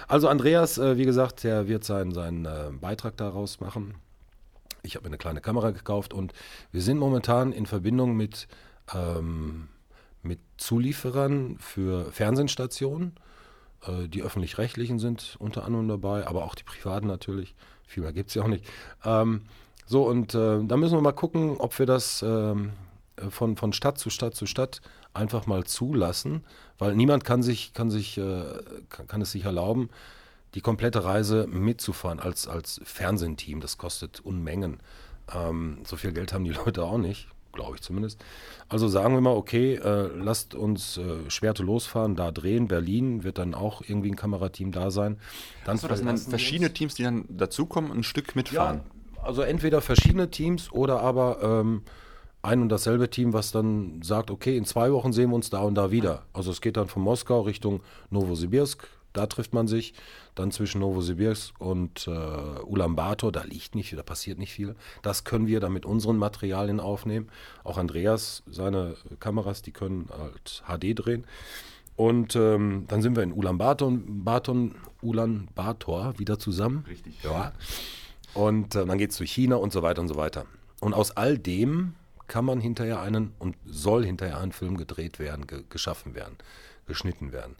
Also Andreas, äh, wie gesagt, der wird seinen, seinen äh, Beitrag daraus machen. Ich habe mir eine kleine Kamera gekauft und wir sind momentan in Verbindung mit, ähm, mit Zulieferern für Fernsehstationen. Äh, die öffentlich-rechtlichen sind unter anderem dabei, aber auch die privaten natürlich. Viel mehr gibt es ja auch nicht. Ähm, so, und äh, da müssen wir mal gucken, ob wir das ähm, äh, von, von Stadt zu Stadt zu Stadt einfach mal zulassen, weil niemand kann sich, kann sich, äh, kann, kann es sich erlauben, die komplette Reise mitzufahren als, als Fernsehteam. Das kostet Unmengen. Ähm, so viel Geld haben die Leute auch nicht, glaube ich zumindest. Also sagen wir mal, okay, äh, lasst uns äh, Schwerte losfahren, da drehen. Berlin wird dann auch irgendwie ein Kamerateam da sein. Dann Achso, das sind dann verschiedene uns- Teams, die dann dazukommen und ein Stück mitfahren. ja, also entweder verschiedene Teams oder aber ähm, ein und dasselbe Team, was dann sagt, okay, in zwei Wochen sehen wir uns da und da wieder. Also es geht dann von Moskau Richtung Novosibirsk, da trifft man sich. Dann zwischen Novosibirsk und äh, Ulaanbaatar, da liegt nicht viel, da passiert nicht viel. Das können wir dann mit unseren Materialien aufnehmen. Auch Andreas, seine Kameras, die können halt HD drehen. Und ähm, dann sind wir in Ulaanbaatar Baton, Ulaanbaatar wieder zusammen. Richtig. Ja. Und äh, dann geht es zu China und so weiter und so weiter. Und aus all dem kann man hinterher einen und soll hinterher ein Film gedreht werden, ge geschaffen werden, geschnitten werden.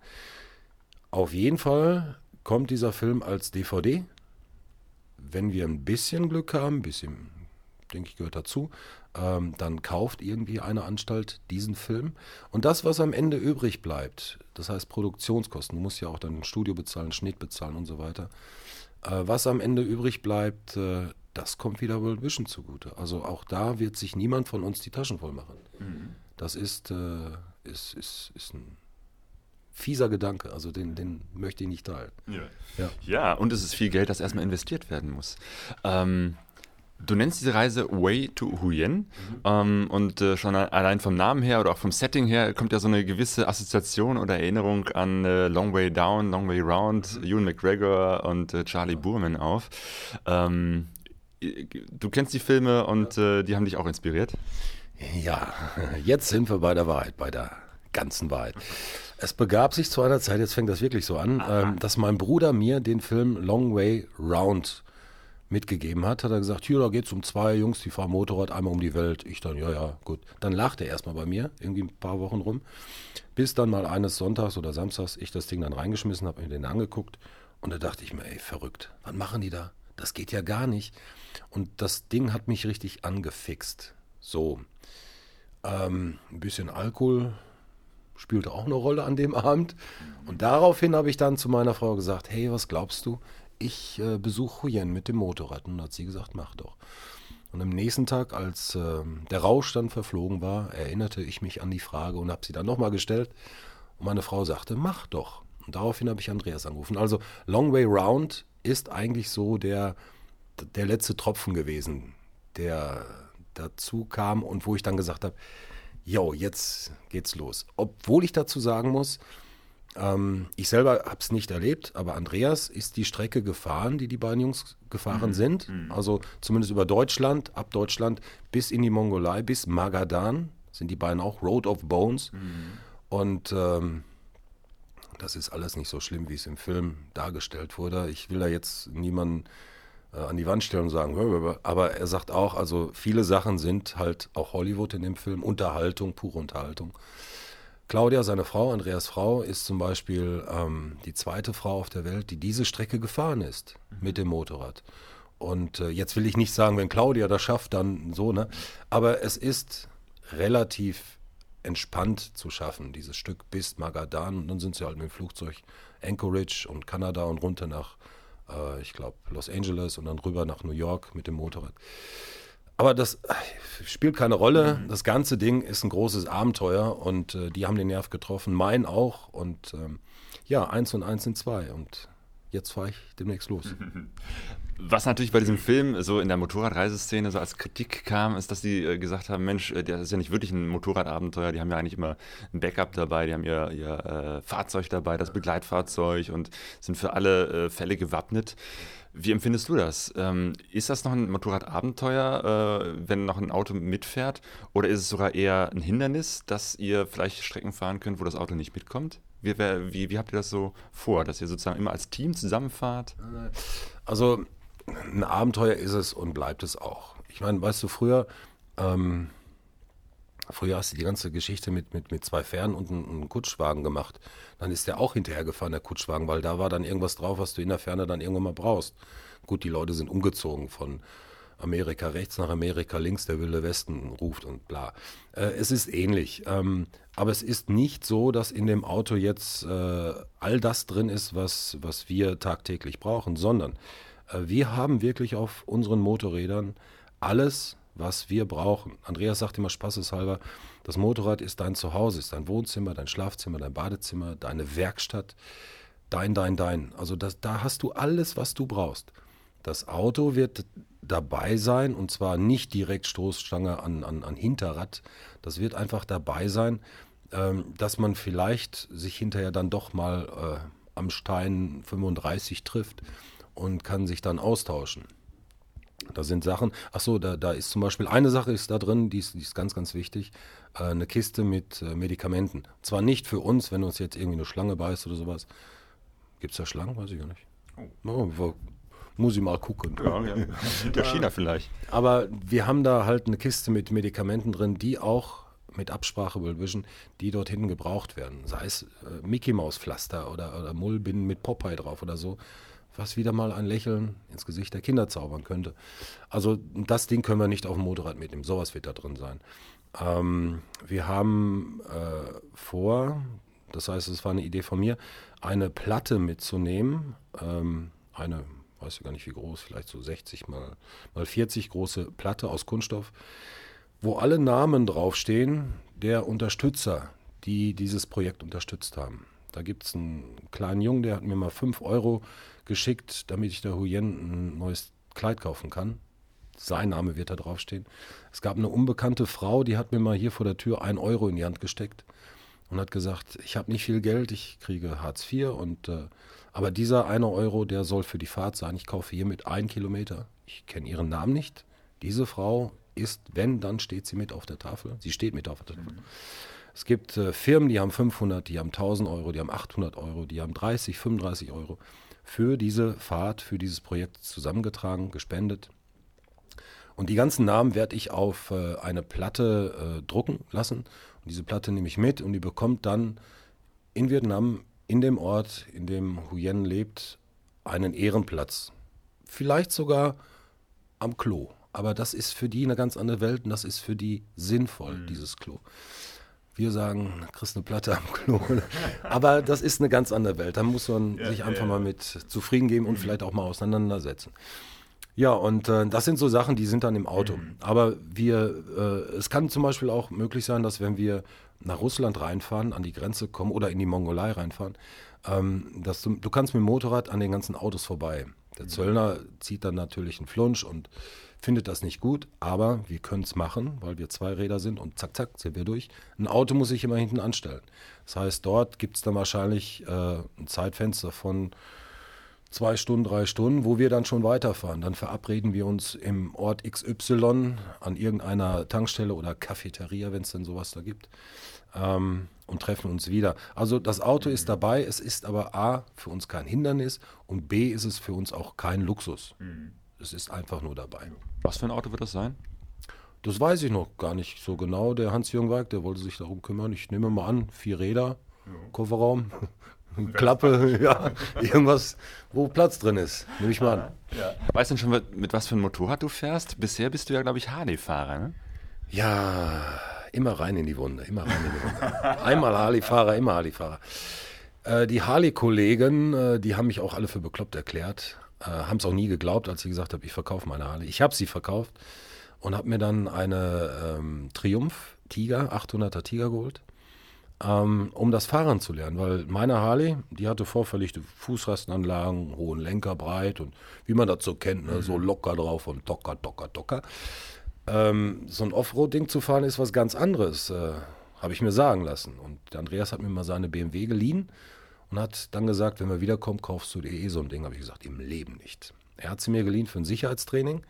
Auf jeden Fall kommt dieser Film als DVD wenn wir ein bisschen Glück haben, ein bisschen, denke ich, gehört dazu, ähm, dann kauft irgendwie eine Anstalt diesen Film. Und das, was am Ende übrig bleibt, das heißt Produktionskosten, du musst ja auch dann ein Studio bezahlen, Schnitt bezahlen und so weiter. Äh, was am Ende übrig bleibt, äh, das kommt wieder World Vision zugute. Also auch da wird sich niemand von uns die Taschen voll machen. Mhm. Das ist, äh, ist, ist, ist ein fieser Gedanke. Also den, den möchte ich nicht teilen. Ja. ja. Ja. und es ist viel Geld, das erstmal investiert werden muss. Ähm, Du nennst diese Reise Way to Huyen mhm. ähm, und äh, schon allein vom Namen her oder auch vom Setting her kommt ja so eine gewisse Assoziation oder Erinnerung an äh, Long Way Down, Long Way Round, mhm. Ewan McGregor und äh, Charlie Boorman auf. Ähm, du kennst die Filme und äh, die haben dich auch inspiriert? Ja, jetzt sind wir bei der Wahrheit, bei der ganzen Wahrheit. Es begab sich zu einer Zeit, jetzt fängt das wirklich so an, ähm, dass mein Bruder mir den Film Long Way Round mitgegeben hat, hat er gesagt, hier, da geht es um zwei Jungs, die fahren Motorrad einmal um die Welt. Ich dann, ja, ja, gut. Dann lachte er erstmal bei mir, irgendwie ein paar Wochen rum, bis dann mal eines Sonntags oder Samstags ich das Ding dann reingeschmissen habe, mir den angeguckt und da dachte ich mir, ey, verrückt, was machen die da? Das geht ja gar nicht. Und das Ding hat mich richtig angefixt. So, ähm, ein bisschen Alkohol spielte auch eine Rolle an dem Abend. Und daraufhin habe ich dann zu meiner Frau gesagt, hey, was glaubst du? ich äh, besuche Huyen mit dem Motorrad. Und hat sie gesagt, mach doch. Und am nächsten Tag, als äh, der Rausch dann verflogen war, erinnerte ich mich an die Frage und habe sie dann nochmal gestellt. Und meine Frau sagte, mach doch. Und daraufhin habe ich Andreas angerufen. Also Long Way Round ist eigentlich so der, der letzte Tropfen gewesen, der dazu kam und wo ich dann gesagt habe, jo, jetzt geht's los. Obwohl ich dazu sagen muss, ähm, ich selber habe es nicht erlebt, aber Andreas ist die Strecke gefahren, die die beiden Jungs gefahren mhm. sind. Mhm. Also zumindest über Deutschland, ab Deutschland bis in die Mongolei, bis Magadan sind die beiden auch, Road of Bones. Mhm. Und ähm, das ist alles nicht so schlimm, wie es im Film dargestellt wurde. Ich will da jetzt niemanden an die Wand stellen und sagen, aber er sagt auch, also viele Sachen sind halt auch Hollywood in dem Film, Unterhaltung, pure Unterhaltung. Claudia, seine Frau, Andreas Frau, ist zum Beispiel ähm, die zweite Frau auf der Welt, die diese Strecke gefahren ist mit dem Motorrad. Und äh, jetzt will ich nicht sagen, wenn Claudia das schafft, dann so, ne? Aber es ist relativ entspannt zu schaffen, dieses Stück bis Magadan. Und dann sind sie halt mit dem Flugzeug Anchorage und Kanada und runter nach, äh, ich glaube, Los Angeles und dann rüber nach New York mit dem Motorrad. Aber das äh, spielt keine Rolle. Mhm. Das ganze Ding ist ein großes Abenteuer und äh, die haben den Nerv getroffen, mein auch. Und ähm, ja, eins und eins sind zwei. Und jetzt fahre ich demnächst los. Was natürlich bei diesem Film so in der Motorradreiseszene so als Kritik kam, ist, dass sie äh, gesagt haben, Mensch, äh, das ist ja nicht wirklich ein Motorradabenteuer, die haben ja eigentlich immer ein Backup dabei, die haben ihr, ihr äh, Fahrzeug dabei, das Begleitfahrzeug und sind für alle äh, Fälle gewappnet. Wie empfindest du das? Ähm, ist das noch ein Motorradabenteuer, äh, wenn noch ein Auto mitfährt? Oder ist es sogar eher ein Hindernis, dass ihr vielleicht Strecken fahren könnt, wo das Auto nicht mitkommt? Wie, wie, wie habt ihr das so vor, dass ihr sozusagen immer als Team zusammenfahrt? Also ein Abenteuer ist es und bleibt es auch. Ich meine, weißt du, früher, ähm, früher hast du die ganze Geschichte mit, mit, mit zwei Fähren und einem, Kutschwagen gemacht. Dann ist der auch hinterhergefahren, der Kutschwagen, weil da war dann irgendwas drauf, was du in der Ferne dann irgendwann mal brauchst. Gut, die Leute sind umgezogen von Amerika rechts nach Amerika links, der wilde Westen ruft und bla. Äh, es ist ähnlich. Ähm, aber es ist nicht so, dass in dem Auto jetzt äh, all das drin ist, was, was wir tagtäglich brauchen, sondern wir haben wirklich auf unseren Motorrädern alles, was wir brauchen. Andreas sagt immer spaßeshalber, das Motorrad ist dein Zuhause, ist dein Wohnzimmer, dein Schlafzimmer, dein Badezimmer, deine Werkstatt, dein, dein, dein. Also das, da hast du alles, was du brauchst. Das Auto wird dabei sein und zwar nicht direkt Stoßstange an, an, an Hinterrad. Das wird einfach dabei sein, ähm, dass man vielleicht sich hinterher dann doch mal äh, am Stein 35 trifft und kann sich dann austauschen. Da sind Sachen, ach so, da, da ist zum Beispiel eine Sache ist da drin, die ist, die ist ganz, ganz wichtig, äh, eine Kiste mit äh, Medikamenten. Zwar nicht für uns, wenn uns jetzt irgendwie eine Schlange beißt oder sowas. Gibt es da Schlangen? Weiß ich gar nicht. Oh. Oh, muss ich mal gucken. Ja, ja. Hinter China vielleicht. Aber wir haben da halt eine Kiste mit Medikamenten drin, die auch mit Absprache World Vision, die dort hinten gebraucht werden. Sei es äh, Mickey Maus Pflaster oder, oder Mullbinden mit Popeye drauf oder so was wieder mal ein Lächeln ins Gesicht der Kinder zaubern könnte. Also das Ding können wir nicht auf dem Motorrad mitnehmen. Sowas wird da drin sein. Ähm, wir haben äh, vor, das heißt, es war eine Idee von mir, eine Platte mitzunehmen. Ähm, eine, weiß ich gar nicht wie groß, vielleicht so 60 mal, mal 40 große Platte aus Kunststoff, wo alle Namen draufstehen der Unterstützer, die dieses Projekt unterstützt haben. Da gibt es einen kleinen Jungen, der hat mir mal 5 Euro geschickt, damit ich der Huyen ein neues Kleid kaufen kann. Sein Name wird da draufstehen. Es gab eine unbekannte Frau, die hat mir mal hier vor der Tür ein Euro in die Hand gesteckt und hat gesagt, ich habe nicht viel Geld, ich kriege Hartz IV und äh, aber dieser eine Euro, der soll für die Fahrt sein. Ich kaufe hiermit einen Kilometer. Ich kenne ihren Namen nicht. Diese Frau ist, wenn, dann steht sie mit auf der Tafel. Sie steht mit auf der Tafel. Es gibt äh, Firmen, die haben 500, die haben 1000 Euro, die haben 800 Euro, die haben 30, 35 Euro für diese Fahrt, für dieses Projekt zusammengetragen, gespendet. Und die ganzen Namen werde ich auf äh, eine Platte äh, drucken lassen. Und diese Platte nehme ich mit und die bekommt dann in Vietnam, in dem Ort, in dem Huyen lebt, einen Ehrenplatz. Vielleicht sogar am Klo. Aber das ist für die eine ganz andere Welt und das ist für die sinnvoll, mhm. dieses Klo. Wir sagen, kriegst eine Platte am Klo. Aber das ist eine ganz andere Welt. Da muss man ja, sich einfach ja. mal mit zufrieden geben und mhm. vielleicht auch mal auseinandersetzen. Ja, und äh, das sind so Sachen, die sind dann im Auto. Mhm. Aber wir, äh, es kann zum Beispiel auch möglich sein, dass wenn wir nach Russland reinfahren, an die Grenze kommen oder in die Mongolei reinfahren, ähm, dass du, du kannst mit dem Motorrad an den ganzen Autos vorbei. Der mhm. Zöllner zieht dann natürlich einen Flunsch und findet das nicht gut, aber wir können es machen, weil wir zwei Räder sind und zack, zack, sind wir durch. Ein Auto muss sich immer hinten anstellen. Das heißt, dort gibt es dann wahrscheinlich äh, ein Zeitfenster von zwei Stunden, drei Stunden, wo wir dann schon weiterfahren. Dann verabreden wir uns im Ort XY an irgendeiner Tankstelle oder Cafeteria, wenn es denn sowas da gibt, ähm, und treffen uns wieder. Also das Auto ist dabei, es ist aber A für uns kein Hindernis und B ist es für uns auch kein Luxus. Mhm. Es ist einfach nur dabei. Was für ein Auto wird das sein? Das weiß ich noch gar nicht so genau. Der Hans-Jürgen Weig, der wollte sich darum kümmern. Ich nehme mal an, vier Räder, ja. Kofferraum, Klappe, ja, irgendwas, wo Platz drin ist. Nehme ich mal an. Ja. Weißt du schon, mit was für einem Motorrad du fährst? Bisher bist du ja, glaube ich, Harley-Fahrer, ne? Ja, immer rein in die Wunde, immer rein in die Wunde. Einmal Harley-Fahrer, immer Harley-Fahrer. Äh, die Harley-Kollegen, äh, die haben mich auch alle für bekloppt erklärt. Äh, haben es auch nie geglaubt, als ich gesagt habe, ich verkaufe meine Harley. Ich habe sie verkauft und habe mir dann eine ähm, Triumph Tiger, 800er Tiger geholt, ähm, um das Fahren zu lernen, weil meine Harley, die hatte vorverlegte Fußrastenanlagen, hohen Lenker, breit und wie man das so kennt, ne, so locker drauf und docker, docker, docker. Ähm, so ein Offroad-Ding zu fahren ist was ganz anderes, äh, habe ich mir sagen lassen. Und Andreas hat mir mal seine BMW geliehen und hat dann gesagt, wenn wir wiederkommen, kaufst du dir eh so ein Ding. Habe ich gesagt, im Leben nicht. Er hat sie mir geliehen für ein Sicherheitstraining.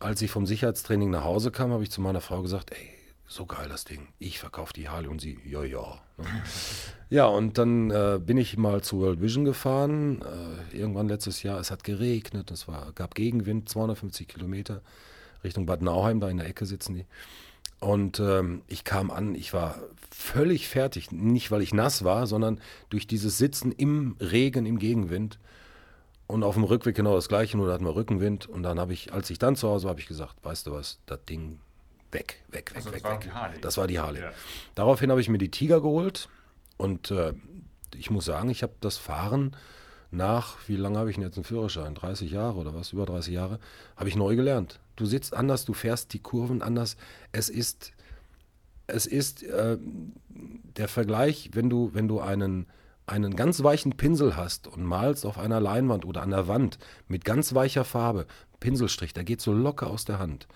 Als ich vom Sicherheitstraining nach Hause kam, habe ich zu meiner Frau gesagt, ey, so geil das Ding. Ich verkaufe die Harley und sie, ja, ja. ja, und dann äh, bin ich mal zu World Vision gefahren, äh, irgendwann letztes Jahr. Es hat geregnet, es war, gab Gegenwind, 250 Kilometer Richtung Bad Nauheim, da in der Ecke sitzen die. Und ähm, ich kam an, ich war völlig fertig. Nicht, weil ich nass war, sondern durch dieses Sitzen im Regen, im Gegenwind. Und auf dem Rückweg genau das Gleiche, nur da hatten wir Rückenwind. Und dann habe ich, als ich dann zu Hause war, habe ich gesagt, weißt du was, das Ding weg, weg, weg, also weg, weg. Das war die Harley. Ja. Daraufhin habe ich mir die Tiger geholt. Und äh, ich muss sagen, ich habe das Fahren nach, wie lange habe ich denn jetzt einen Führerschein? 30 Jahre oder was? Über 30 Jahre? Habe ich neu gelernt. Du sitzt anders, du fährst die Kurven anders. Es ist, es ist äh, der Vergleich, wenn du, wenn du einen, einen ganz weichen Pinsel hast und malst auf einer Leinwand oder an der Wand mit ganz weicher Farbe, Pinselstrich, der geht so locker aus der Hand.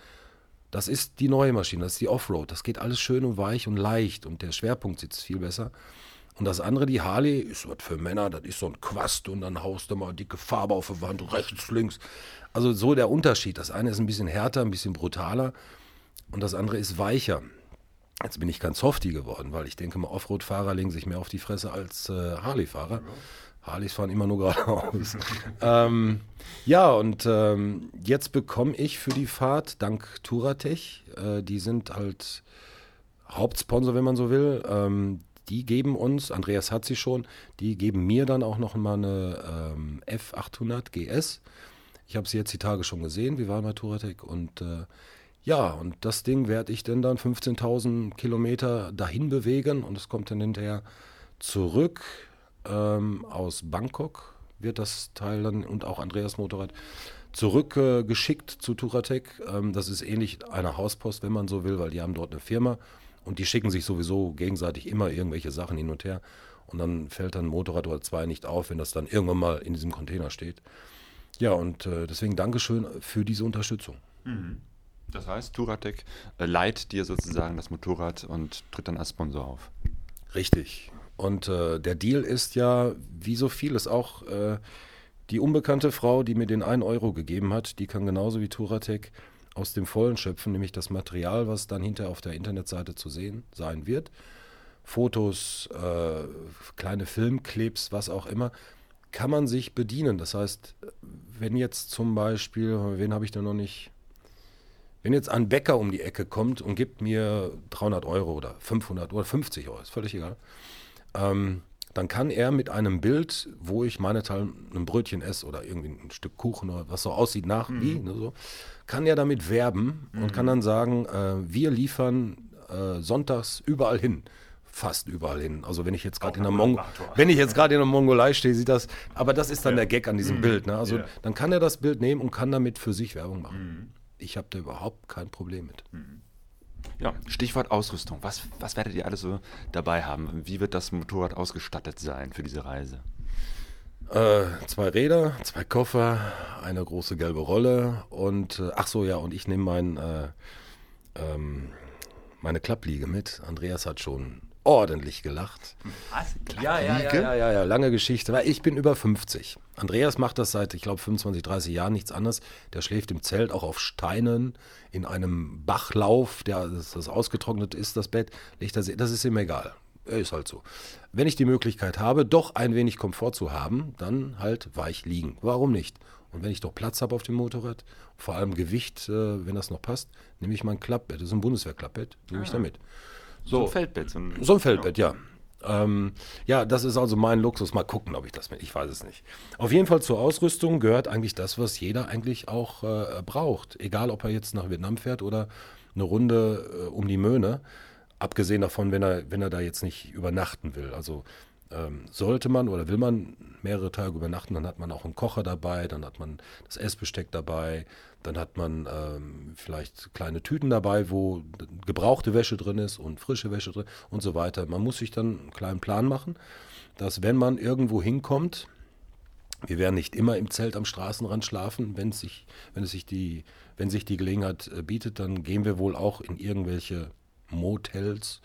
Das ist die neue Maschine, das ist die Offroad. Das geht alles schön und weich und leicht und der Schwerpunkt sitzt viel besser. Und das andere, die Harley, ist was für Männer, das ist so ein Quast und dann haust du mal dicke Farbe auf die Wand, rechts, links. Also so der Unterschied. Das eine ist ein bisschen härter, ein bisschen brutaler und das andere ist weicher. Jetzt bin ich ganz softy geworden, weil ich denke mal, Offroad-Fahrer legen sich mehr auf die Fresse als äh, Harley-Fahrer. Harleys fahren immer nur geradeaus. ähm, ja, und ähm, jetzt bekomme ich für die Fahrt dank Touratech, äh, die sind halt Hauptsponsor, wenn man so will, ähm, die geben uns, Andreas hat sie schon, die geben mir dann auch noch mal eine ähm, F800 GS. Ich habe sie jetzt die Tage schon gesehen, wir waren bei Touratec und äh, ja, und das Ding werde ich denn dann 15.000 Kilometer dahin bewegen und es kommt dann hinterher zurück ähm, aus Bangkok, wird das Teil dann und auch Andreas Motorrad zurückgeschickt äh, zu Touratec. Ähm, das ist ähnlich einer Hauspost, wenn man so will, weil die haben dort eine Firma und die schicken sich sowieso gegenseitig immer irgendwelche Sachen hin und her. Und dann fällt dann ein Motorrad oder zwei nicht auf, wenn das dann irgendwann mal in diesem Container steht. Ja, und äh, deswegen Dankeschön für diese Unterstützung. Mhm. Das heißt, Touratec äh, leiht dir sozusagen das Motorrad und tritt dann als Sponsor auf. Richtig. Und äh, der Deal ist ja, wie so vieles auch, äh, die unbekannte Frau, die mir den 1 Euro gegeben hat, die kann genauso wie Touratec aus dem Vollen schöpfen, nämlich das Material, was dann hinterher auf der Internetseite zu sehen sein wird. Fotos, äh, kleine Filmclips, was auch immer, kann man sich bedienen. Das heißt, wenn jetzt zum Beispiel, wen habe ich da noch nicht? Wenn jetzt ein Bäcker um die Ecke kommt und gibt mir 300 Euro oder 500 oder 50 Euro, ist völlig egal, ähm, dann kann er mit einem Bild, wo ich meinethalben ein Brötchen esse oder irgendwie ein Stück Kuchen oder was so aussieht nach mhm. wie, ne, so, kann er damit werben mhm. und kann dann sagen, äh, wir liefern äh, sonntags überall hin fast überall hin. Also wenn ich jetzt gerade in der Mong wenn ich jetzt gerade in der Mongolei stehe, sieht das. Aber das ist dann ja. der Gag an diesem mhm. Bild. Ne? Also ja. dann kann er das Bild nehmen und kann damit für sich Werbung machen. Mhm. Ich habe da überhaupt kein Problem mit. Mhm. Ja, Stichwort Ausrüstung. Was, was werdet ihr alles so dabei haben? Wie wird das Motorrad ausgestattet sein für diese Reise? Äh, zwei Räder, zwei Koffer, eine große gelbe Rolle und äh, ach so ja, und ich nehme mein, äh, ähm, meine Klappliege mit. Andreas hat schon ordentlich gelacht. Was? Ja, ja, ja, ja, ja, ja, lange Geschichte. Weil ich bin über 50. Andreas macht das seit, ich glaube, 25, 30 Jahren nichts anderes. Der schläft im Zelt, auch auf Steinen, in einem Bachlauf, der das ausgetrocknet ist, das Bett. das, das ist ihm egal. Er ist halt so. Wenn ich die Möglichkeit habe, doch ein wenig Komfort zu haben, dann halt weich liegen. Warum nicht? Und wenn ich doch Platz habe auf dem Motorrad, vor allem Gewicht, äh, wenn das noch passt, nehme ich mein Klappbett. Das ist ein Bundeswehr-Klappbett, nehme ah. ich da mit. So, so ein Feldbett. So ein, so ein Feldbett, ja. Ja. Ähm, ja, das ist also mein Luxus. Mal gucken, ob ich das mit. Ich weiß es nicht. Auf jeden Fall zur Ausrüstung gehört eigentlich das, was jeder eigentlich auch äh, braucht. Egal, ob er jetzt nach Vietnam fährt oder eine Runde äh, um die Möhne. Abgesehen davon, wenn er, wenn er da jetzt nicht übernachten will. Also ähm, sollte man oder will man mehrere Tage übernachten, dann hat man auch einen Kocher dabei, dann hat man das Essbesteck dabei, dann hat man ähm, vielleicht kleine Tüten dabei, wo gebrauchte Wäsche drin ist und frische Wäsche drin und so weiter. Man muss sich dann einen kleinen Plan machen, dass wenn man irgendwo hinkommt, wir werden nicht immer im Zelt am Straßenrand schlafen, wenn, sich, wenn, es sich die, wenn sich die Gelegenheit äh, bietet, dann gehen wir wohl auch in irgendwelche Motels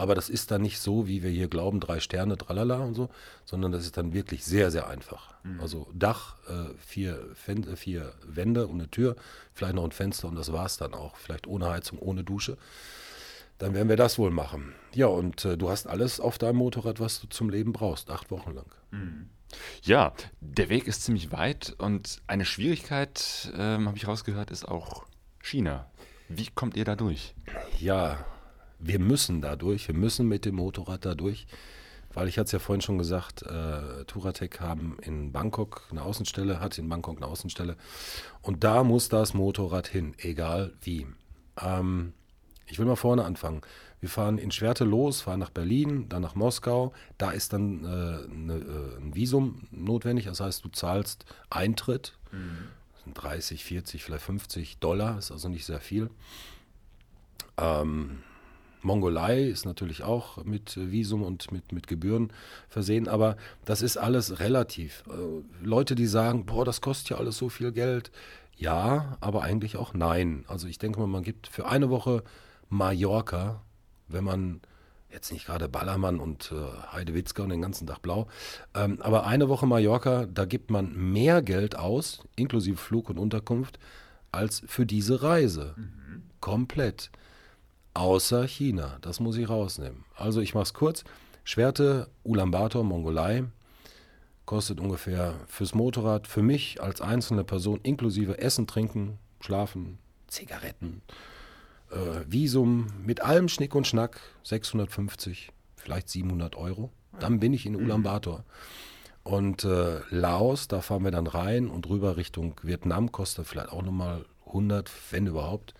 aber das ist dann nicht so, wie wir hier glauben, drei Sterne, tralala und so, sondern das ist dann wirklich sehr, sehr einfach. Mhm. Also Dach, äh, vier, Fen äh, vier Wände und eine Tür, vielleicht noch ein Fenster und das war es dann auch. Vielleicht ohne Heizung, ohne Dusche. Dann werden wir das wohl machen. Ja, und äh, du hast alles auf deinem Motorrad, was du zum Leben brauchst, acht Wochen lang. Mhm. Ja, der Weg ist ziemlich weit und eine Schwierigkeit, ähm, habe ich rausgehört, ist auch China. Wie kommt ihr da durch? Ja, wir müssen da durch, wir müssen mit dem Motorrad da durch, weil ich hatte es ja vorhin schon gesagt, äh, Touratec haben in Bangkok eine Außenstelle, hat in Bangkok eine Außenstelle und da muss das Motorrad hin, egal wie. Ähm, ich will mal vorne anfangen. Wir fahren in Schwerte los, fahren nach Berlin, dann nach Moskau. Da ist dann äh, ne, ein Visum notwendig. Das heißt, du zahlst Eintritt. Mhm. Das sind 30, 40, vielleicht 50 Dollar, ist also nicht sehr viel. Ähm, Mongolei ist natürlich auch mit Visum und mit, mit Gebühren versehen, aber das ist alles relativ. Äh, Leute, die sagen, boah, das kostet ja alles so viel Geld. Ja, aber eigentlich auch nein. Also ich denke mal, man gibt für eine Woche Mallorca, wenn man jetzt nicht gerade Ballermann und äh, Heidewitzka und den ganzen Tag blau, ähm, aber eine Woche Mallorca, da gibt man mehr Geld aus, inklusive Flug und Unterkunft, als für diese Reise. Mhm. Komplett. Außer China. Das muss ich rausnehmen. Also ich mache es kurz. Schwerte, Ulaanbaatar, Mongolei, kostet ungefähr fürs Motorrad, für mich als einzelne Person, inklusive Essen, Trinken, Schlafen, Zigaretten, äh, Visum, mit allem Schnick und Schnack, 650 vielleicht 700 Euro. Dann bin ich in Ulaanbaatar. Und äh, Laos, da fahren wir dann rein und rüber Richtung Vietnam, kostet vielleicht auch nochmal 100, wenn überhaupt.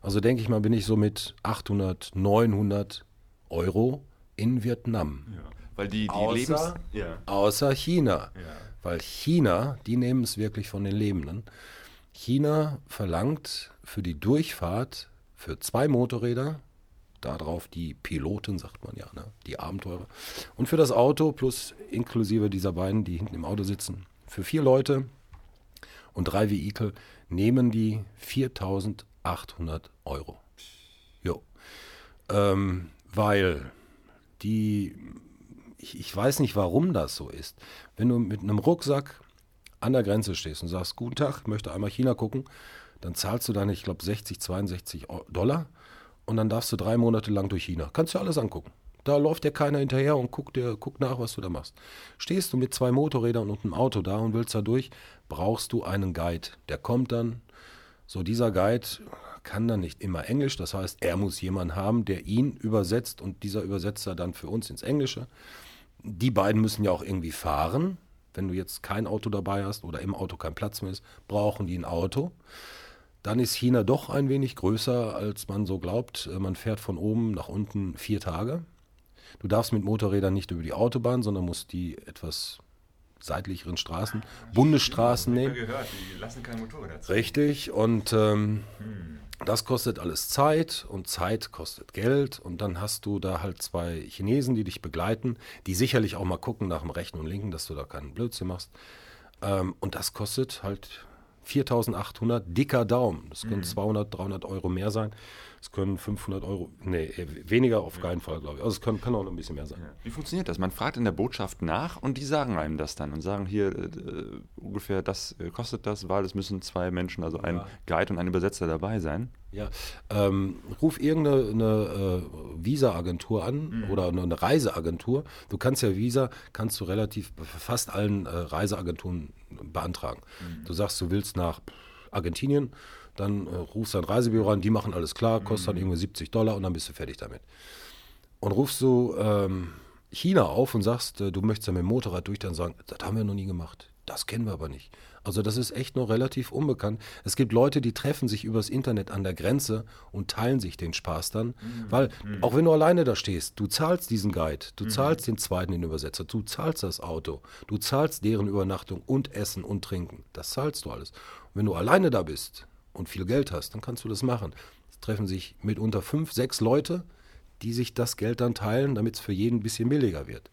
Also denke ich mal, bin ich so mit 800, 900 Euro in Vietnam. Weil die, die Außer- Lebens... Ja. Außer China. Ja. Weil China, die nehmen es wirklich von den Lebenden. China verlangt für die Durchfahrt für zwei Motorräder, darauf die Piloten, sagt man ja, ne? die Abenteurer, und für das Auto plus inklusive dieser beiden, die hinten im Auto sitzen, für vier Leute und drei Vehikel nehmen die 4800 Euro. Jo. Ähm, weil die, ich, ich weiß nicht, warum das so ist. Wenn du mit einem Rucksack an der Grenze stehst und sagst, guten Tag, möchte einmal China gucken, dann zahlst du deine, ich glaube, 60, 62 Eu- Dollar und dann darfst du drei Monate lang durch China. Kannst du alles angucken. Da läuft dir keiner hinterher und guckt, dir, guckt nach, was du da machst. Stehst du mit zwei Motorrädern und einem Auto da und willst da durch, brauchst du einen Guide. Der kommt dann, so dieser Guide kann dann nicht immer Englisch, das heißt, er muss jemanden haben, der ihn übersetzt und dieser Übersetzer dann für uns ins Englische. Die beiden müssen ja auch irgendwie fahren. Wenn du jetzt kein Auto dabei hast oder im Auto kein Platz mehr ist, brauchen die ein Auto. Dann ist China doch ein wenig größer, als man so glaubt. Äh, Man fährt von oben nach unten vier Tage. Du darfst mit Motorrädern nicht über die Autobahn, sondern musst die etwas seitlicheren Straßen, Bundesstraßen nehmen. gehört, die lassen kein Motorrad Richtig, und ähm, das kostet alles Zeit und Zeit kostet Geld und dann hast du da halt zwei Chinesen, die dich begleiten, die sicherlich auch mal gucken nach dem rechten und linken, dass du da keinen Blödsinn machst. Ähm, und das kostet halt 4800 dicker Daumen. Das können 200, 300 Euro mehr sein. Es können 500 Euro, nee, äh, weniger auf keinen Fall, glaube ich. Also es können, kann auch noch ein bisschen mehr sein. Wie funktioniert das? Man fragt in der Botschaft nach und die sagen einem das dann und sagen hier äh, ungefähr das äh, kostet das, weil es müssen zwei Menschen, also ein Ja. Guide und ein Übersetzer dabei sein. Ja, ähm, ruf irgendeine eine, äh, Visa-Agentur an oder eine, Reiseagentur. Du kannst ja Visa, kannst du relativ fast allen äh, Reiseagenturen beantragen. Du sagst, du willst nach Argentinien, dann äh, rufst du ein Reisebüro an, die machen alles klar, kostet dann irgendwie 70 Dollar und dann bist du fertig damit. Und rufst du ähm, China auf und sagst, äh, du möchtest ja mit dem Motorrad durch, dann sagen, das haben wir noch nie gemacht. Das kennen wir aber nicht. Also das ist echt noch relativ unbekannt. Es gibt Leute, die treffen sich übers Internet an der Grenze und teilen sich den Spaß dann. Weil, auch wenn du alleine da stehst, du zahlst diesen Guide, du zahlst den zweiten, den Übersetzer, du zahlst das Auto, du zahlst deren Übernachtung und Essen und Trinken. Das zahlst du alles. Und wenn du alleine da bist und viel Geld hast, dann kannst du das machen. Es treffen sich mitunter fünf, sechs Leute, die sich das Geld dann teilen, damit es für jeden ein bisschen billiger wird.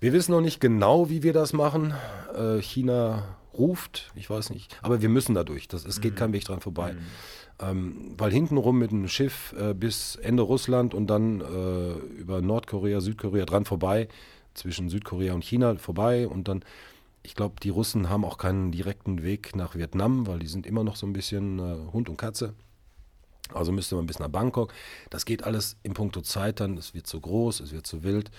Wir wissen noch nicht genau, wie wir das machen. Äh, China ruft, ich weiß nicht, aber wir müssen dadurch. Das, es geht kein Weg dran vorbei. Ähm, weil hintenrum mit einem Schiff äh, bis Ende Russland und dann äh, über Nordkorea, Südkorea dran vorbei, zwischen Südkorea und China vorbei und dann, ich glaube, die Russen haben auch keinen direkten Weg nach Vietnam, weil die sind immer noch so ein bisschen äh, Hund und Katze. Also müsste man bis nach Bangkok. Das geht alles in puncto Zeit dann. Es wird zu groß, es wird zu wild.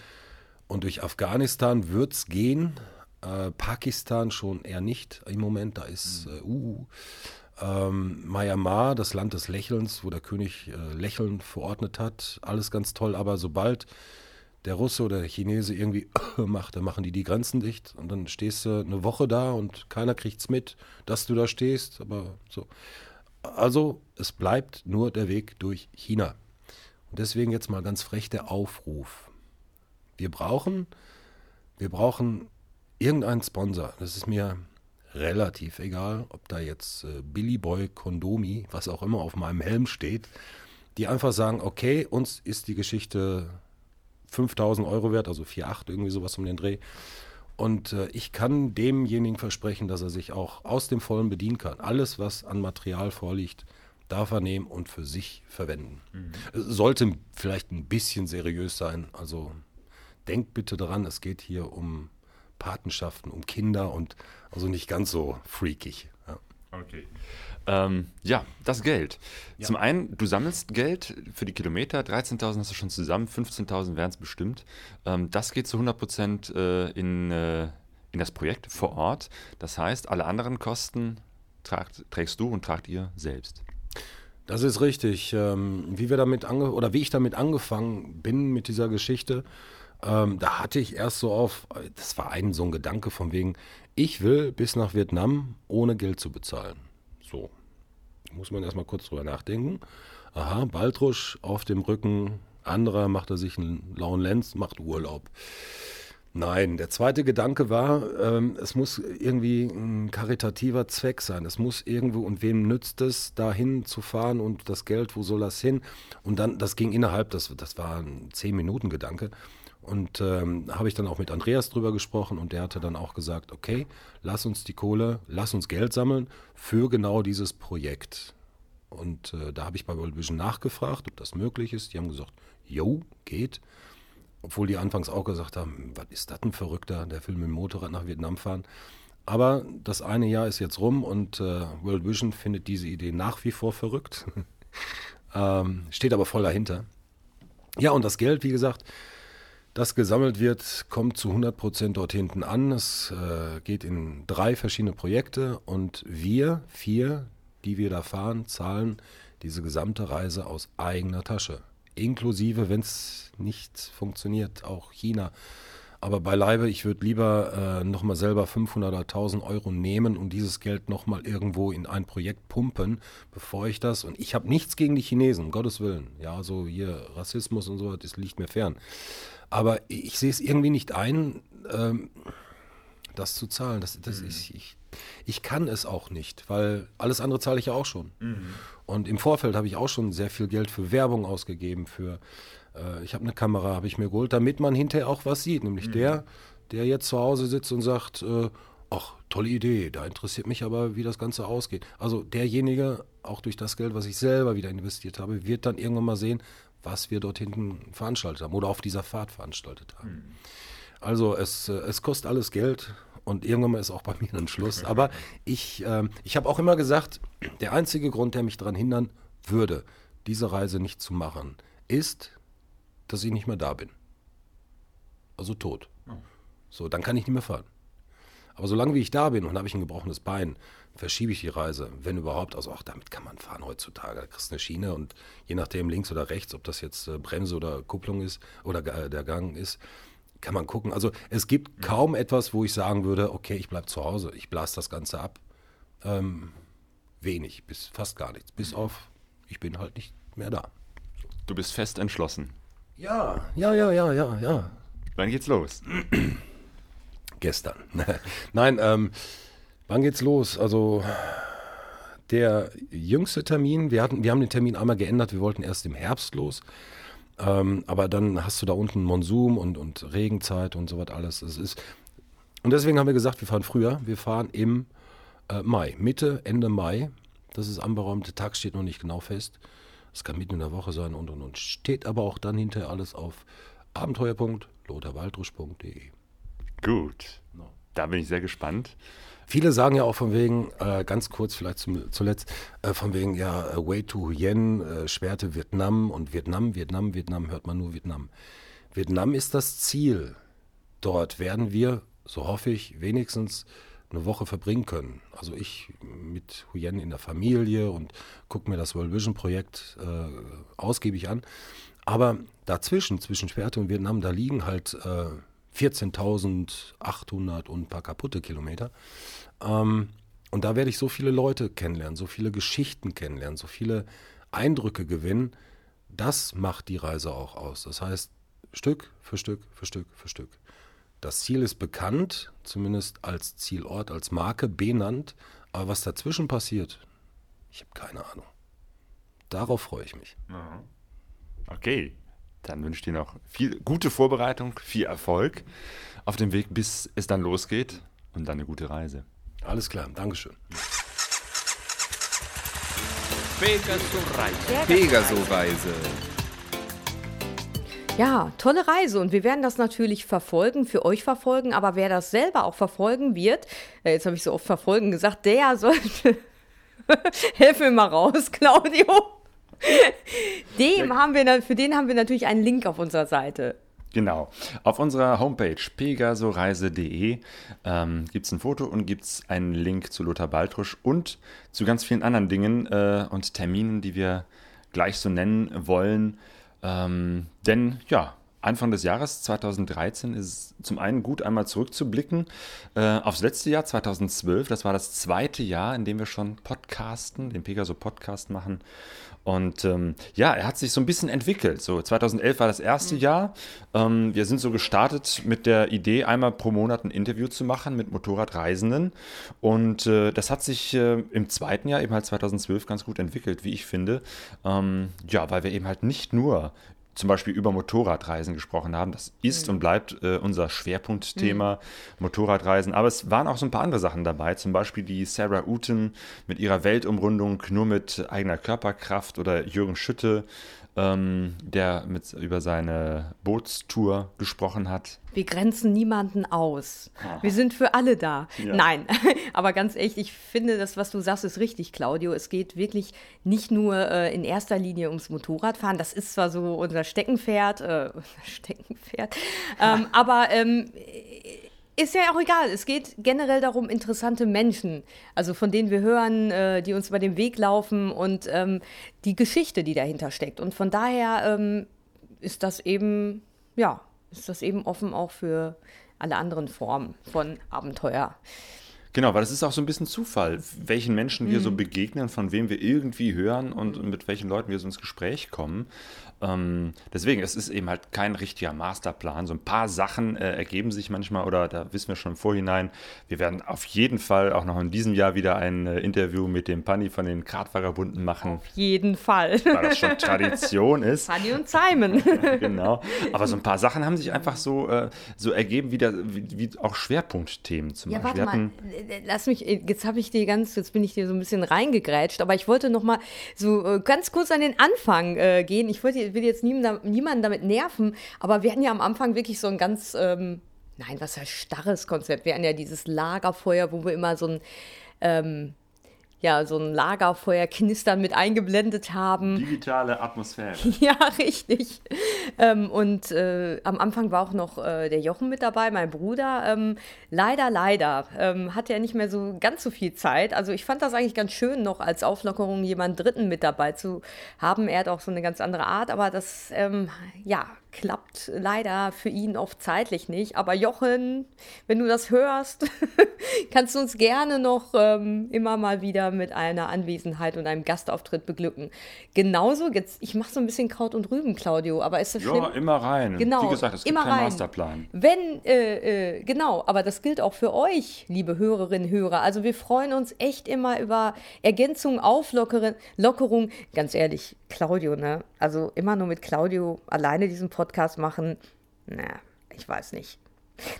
Und durch Afghanistan wird es gehen. Äh, Pakistan schon eher nicht im Moment. Da ist äh, uh, ähm, Myanmar, das Land des Lächelns, wo der König äh, Lächeln verordnet hat. Alles ganz toll. Aber sobald der Russe oder der Chinese irgendwie macht, dann machen die die Grenzen dicht. Und dann stehst du eine Woche da und keiner kriegt's mit, dass du da stehst. Aber so. Also es bleibt nur der Weg durch China. Und deswegen jetzt mal ganz frech der Aufruf. Wir brauchen, wir brauchen irgendeinen Sponsor. Das ist mir relativ egal, ob da jetzt äh, Billy Boy Kondomi, was auch immer auf meinem Helm steht, die einfach sagen, okay, uns ist die Geschichte 5000 Euro wert, also 4,8 irgendwie sowas um den Dreh. Und äh, ich kann demjenigen versprechen, dass er sich auch aus dem Vollen bedienen kann. Alles, was an Material vorliegt, darf er nehmen und für sich verwenden. Es Sollte vielleicht ein bisschen seriös sein. Also denkt bitte daran, es geht hier um Patenschaften, um Kinder und also nicht ganz so freakig. Ja. Okay. Ähm, ja, das Geld. Zum einen, du sammelst Geld für die Kilometer, 13.000 hast du schon zusammen, 15.000 wären es bestimmt. Ähm, das geht zu 100 Prozent äh, in, äh, in das Projekt vor Ort. Das heißt, alle anderen Kosten tragt, trägst du und tragt ihr selbst. Das ist richtig. Ähm, wie wir damit ange oder wie ich damit angefangen bin mit dieser Geschichte, ähm, da hatte ich erst so auf, das war ein so ein Gedanke von wegen, ich will bis nach Vietnam ohne Geld zu bezahlen. So. Muss man erstmal kurz drüber nachdenken. Aha, Baltrusch auf dem Rücken, anderer macht er sich einen lauen Lenz, macht Urlaub. Nein, der zweite Gedanke war, ähm, es muss irgendwie ein karitativer Zweck sein. Es muss irgendwo, und wem nützt es, dahin zu fahren und das Geld, wo soll das hin? Und dann, das ging innerhalb, das, das war ein Zehn-Minuten-Gedanke. Und ähm, habe ich dann auch mit Andreas drüber gesprochen und der hatte dann auch gesagt, okay, lass uns die Kohle, lass uns Geld sammeln für genau dieses Projekt. Und äh, da habe ich bei World Vision nachgefragt, ob das möglich ist. Die haben gesagt, jo, geht. Obwohl die anfangs auch gesagt haben, was ist das ein Verrückter, der will mit dem Motorrad nach Vietnam fahren. Aber das eine Jahr ist jetzt rum und äh, World Vision findet diese Idee nach wie vor verrückt. ähm, steht aber voll dahinter. Ja, und das Geld, wie gesagt, das gesammelt wird, kommt zu 100 Prozent dort hinten an. Es äh, geht in drei verschiedene Projekte und wir, vier, die wir da fahren, zahlen diese gesamte Reise aus eigener Tasche inklusive, wenn es nicht funktioniert, auch China. Aber beileibe, ich würde lieber äh, nochmal selber 500 oder 1000 Euro nehmen und dieses Geld nochmal irgendwo in ein Projekt pumpen, bevor ich das, und ich habe nichts gegen die Chinesen, um Gottes Willen. Ja, so hier Rassismus und so, das liegt mir fern. Aber ich sehe es irgendwie nicht ein, ähm, das zu zahlen. Das, das mhm. ist, ich, ich kann es auch nicht, weil alles andere zahle ich ja auch schon. Mhm. Und im Vorfeld habe ich auch schon sehr viel Geld für Werbung ausgegeben, für äh, ich habe eine Kamera, habe ich mir geholt, damit man hinterher auch was sieht. Nämlich mhm. der, der jetzt zu Hause sitzt und sagt, äh, ach, tolle Idee, da interessiert mich aber, wie das Ganze ausgeht. Also derjenige, auch durch das Geld, was ich selber wieder investiert habe, wird dann irgendwann mal sehen, was wir dort hinten veranstaltet haben oder auf dieser Fahrt veranstaltet haben. Mhm. Also es, äh, es kostet alles Geld und irgendwann mal ist auch bei mir ein Schluss. Aber ich, äh, ich habe auch immer gesagt, der einzige Grund, der mich daran hindern würde, diese Reise nicht zu machen, ist, dass ich nicht mehr da bin. Also tot. So, dann kann ich nicht mehr fahren. Aber solange wie ich da bin und habe ich ein gebrochenes Bein, verschiebe ich die Reise, wenn überhaupt. Also auch damit kann man fahren heutzutage. Da kriegst du eine Schiene und je nachdem links oder rechts, ob das jetzt äh, Bremse oder Kupplung ist oder der Gang ist, kann man gucken. Also es gibt kaum etwas, wo ich sagen würde, okay, ich bleibe zu Hause, ich blase das Ganze ab. Ähm, wenig, bis fast gar nichts. Bis auf, ich bin halt nicht mehr da. Du bist fest entschlossen. Ja, ja, ja, ja, ja, ja. Wann geht's los? Gestern. Nein, ähm, wann geht's los? Also der jüngste Termin, wir, hatten, wir haben den Termin einmal geändert, wir wollten erst im Herbst los. Ähm, aber dann hast du da unten Monsum und, und Regenzeit und so was alles. Es ist, und deswegen haben wir gesagt, wir fahren früher. Wir fahren im äh, Mai, Mitte, Ende Mai. Das ist anberaumt. Der Tag steht noch nicht genau fest. Es kann mitten in der Woche sein und und und. Steht aber auch dann hinterher alles auf abenteuer.lotharwaldrusch.de. Gut. Da bin ich sehr gespannt. Viele sagen ja auch von wegen, äh, ganz kurz vielleicht zum, zuletzt, äh, von wegen, ja, äh, Way to Yen, äh, Schwerte Vietnam und Vietnam, Vietnam, Vietnam, hört man nur Vietnam. Vietnam ist das Ziel. Dort werden wir, so hoffe ich, wenigstens eine Woche verbringen können. Also ich mit Huyen in der Familie und gucke mir das World Vision Projekt äh, ausgiebig an. Aber dazwischen, zwischen Schwerte und Vietnam, da liegen halt äh, 14.800 und ein paar kaputte Kilometer. Ähm, und da werde ich so viele Leute kennenlernen, so viele Geschichten kennenlernen, so viele Eindrücke gewinnen. Das macht die Reise auch aus. Das heißt, Stück für Stück für Stück für Stück. Das Ziel ist bekannt, zumindest als Zielort, als Marke benannt. Aber was dazwischen passiert, ich habe keine Ahnung. Darauf freue ich mich. Okay, dann wünsche ich dir noch viel gute Vorbereitung, viel Erfolg auf dem Weg, bis es dann losgeht und dann eine gute Reise. Alles klar, Dankeschön. Pegaso-Reise. Pegaso-Reise. Ja, tolle Reise und wir werden das natürlich verfolgen, für euch verfolgen, aber wer das selber auch verfolgen wird, äh, jetzt habe ich so oft verfolgen gesagt, der sollte, helf mir mal raus, Claudio. Dem haben wir, für den haben wir natürlich einen Link auf unserer Seite. Genau. Auf unserer Homepage pegasoreise.de ähm, gibt es ein Foto und gibt es einen Link zu Lothar Baltrusch und zu ganz vielen anderen Dingen äh, und Terminen, die wir gleich so nennen wollen. Ähm, denn ja, Anfang des Jahres 2013 ist zum einen gut, einmal zurückzublicken äh, aufs letzte Jahr 2012. Das war das zweite Jahr, in dem wir schon podcasten, den Pegaso Podcast machen. Und ähm, ja, er hat sich so ein bisschen entwickelt. So 2011 war das erste mhm. Jahr. Ähm, wir sind so gestartet mit der Idee, einmal pro Monat ein Interview zu machen mit Motorradreisenden. Und äh, das hat sich äh, im zweiten Jahr, eben halt 2012, ganz gut entwickelt, wie ich finde. Ähm, ja, weil wir eben halt nicht nur zum Beispiel über Motorradreisen gesprochen haben. Das ist mhm. und bleibt äh, unser Schwerpunktthema, mhm. Motorradreisen. Aber es waren auch so ein paar andere Sachen dabei, zum Beispiel die Sarah Uten mit ihrer Weltumrundung nur mit eigener Körperkraft oder Jürgen Schütte ähm, der mit, über seine Bootstour gesprochen hat. Wir grenzen niemanden aus. Aha. Wir sind für alle da. Ja. Nein, aber ganz echt, ich finde, das, was du sagst, ist richtig, Claudio. Es geht wirklich nicht nur äh, in erster Linie ums Motorradfahren. Das ist zwar so unser Steckenpferd, äh, Steckenpferd, ähm, aber ähm, ist ja auch egal. Es geht generell darum, interessante Menschen, also von denen wir hören, äh, die uns über den Weg laufen und ähm, die Geschichte, die dahinter steckt. Und von daher ähm, ist das eben, ja, ist das eben offen auch für alle anderen Formen von Abenteuer. Genau, weil es ist auch so ein bisschen Zufall, welchen Menschen mhm. wir so mhm. begegnen, von wem wir irgendwie hören und mit welchen Leuten wir so ins Gespräch kommen. Ähm, deswegen, es ist eben halt kein richtiger Masterplan. So ein paar Sachen äh, ergeben sich manchmal oder da wissen wir schon im Vorhinein. Wir werden auf jeden Fall auch noch in diesem Jahr wieder ein äh, Interview mit dem Panni von den Kartvaggerbunden machen. Auf jeden Fall. Weil das schon Tradition ist. Panni und Simon. genau. Aber so ein paar Sachen haben sich einfach so, äh, so ergeben, wie, der, wie, wie, auch Schwerpunktthemen zum ja, Beispiel. Warte mal, äh, lass mich, äh, jetzt habe ich dir ganz, jetzt bin ich dir so ein bisschen reingegrätscht, aber ich wollte noch mal so äh, ganz kurz an den Anfang gehen. Ich wollte will jetzt niemanden damit nerven, aber wir hatten ja am Anfang wirklich so ein ganz, ähm, nein, was heißt starres Konzept. Wir hatten ja dieses Lagerfeuer, wo wir immer so ein, ähm, ja, so ein Lagerfeuer knistern mit eingeblendet haben. Digitale Atmosphäre. Ja, richtig. Ähm, und äh, am Anfang war auch noch äh, der Jochen mit dabei, mein Bruder. Ähm, leider, leider ähm, hatte er nicht mehr so ganz so viel Zeit. Also ich fand das eigentlich ganz schön, noch als Auflockerung jemanden Dritten mit dabei zu haben. Er hat auch so eine ganz andere Art, aber das, ähm, ja, klappt leider für ihn oft zeitlich nicht. Aber Jochen, wenn du das hörst, kannst du uns gerne noch ähm, immer mal wieder mit einer Anwesenheit und einem Gastauftritt beglücken. Genauso, jetzt, ich mache so ein bisschen Kraut und Rüben, Claudio, aber ist das schlimm? Ja, immer rein. Genau, Wie gesagt, es gibt immer keinen rein. Masterplan. Wenn, äh, äh, genau, aber das gilt auch für euch, liebe Hörerinnen, Hörer. Also wir freuen uns echt immer über Ergänzungen, Auflockerung. Ganz ehrlich, Claudio, ne? Also immer nur mit Claudio alleine diesen Podcast machen, na, ich weiß nicht.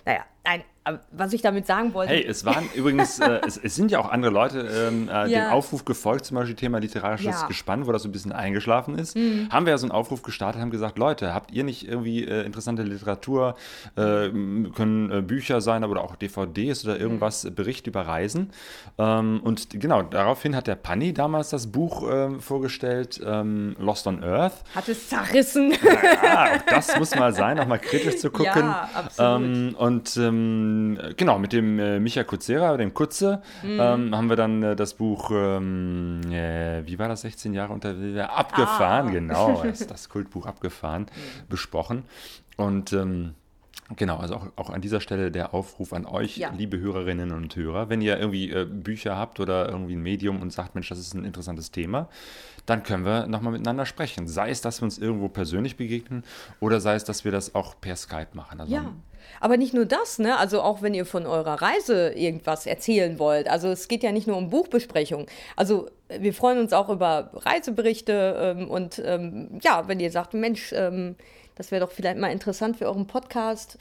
Naja, nein, was ich damit sagen wollte. Hey, es waren übrigens, äh, es, es, sind ja auch andere Leute ähm, äh, ja. dem Aufruf gefolgt, zum Beispiel Thema literarisches ja. Gespann, wo das so ein bisschen eingeschlafen ist. Mhm. Haben wir ja so einen Aufruf gestartet, haben gesagt, Leute, habt ihr nicht irgendwie äh, interessante Literatur, äh, können äh, Bücher sein, aber auch DVDs oder irgendwas, mhm. Bericht über Reisen. Ähm, und genau, daraufhin hat der Panni damals das Buch ähm, vorgestellt, ähm, Lost on Earth. Hat es zerrissen. Ja, auch das muss mal sein, auch mal kritisch zu gucken. Ja, absolut. Ähm, und ähm, genau, mit dem äh, Micha Kuzera, dem Kutze, mhm. ähm, haben wir dann äh, das Buch, ähm, äh, wie war das, 16 Jahre unter abgefahren, ah. genau, das, das, Kultbuch abgefahren, mhm. besprochen. Und ähm, Genau, also auch, auch, an dieser Stelle der Aufruf an euch, ja. liebe Hörerinnen und Hörer, wenn ihr irgendwie äh, Bücher habt oder irgendwie ein Medium und sagt, Mensch, das ist ein interessantes Thema, dann können wir nochmal miteinander sprechen. Sei es, dass wir uns irgendwo persönlich begegnen oder sei es, dass wir das auch per Skype machen. Also ja. Aber nicht nur das, ne? Also auch wenn ihr von eurer Reise irgendwas erzählen wollt. Also es geht ja nicht nur um Buchbesprechung. Also wir freuen uns auch über Reiseberichte ähm, und ähm, ja, wenn ihr sagt, Mensch, ähm, das wäre doch vielleicht mal interessant für euren Podcast.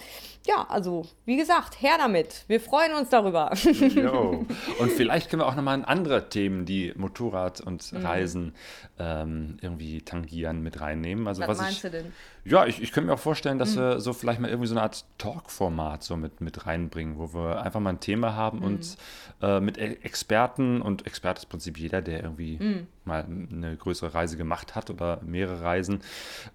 Ja, also wie gesagt, her damit. Wir freuen uns darüber. Jo. Und vielleicht können wir auch nochmal andere Themen, die Motorrad und mhm. Reisen mhm. ähm, irgendwie tangieren, mit reinnehmen. Also, was, was meinst ich, du denn? Ja, ich, ich könnte mir auch vorstellen, dass mhm. wir so vielleicht mal irgendwie so eine Art Talk-Format so mit, mit reinbringen, wo wir einfach mal ein Thema haben mhm. und äh, mit e-, Experten und Experte ist im Prinzip jeder, der irgendwie mhm. Mal eine größere Reise gemacht hat oder mehrere Reisen,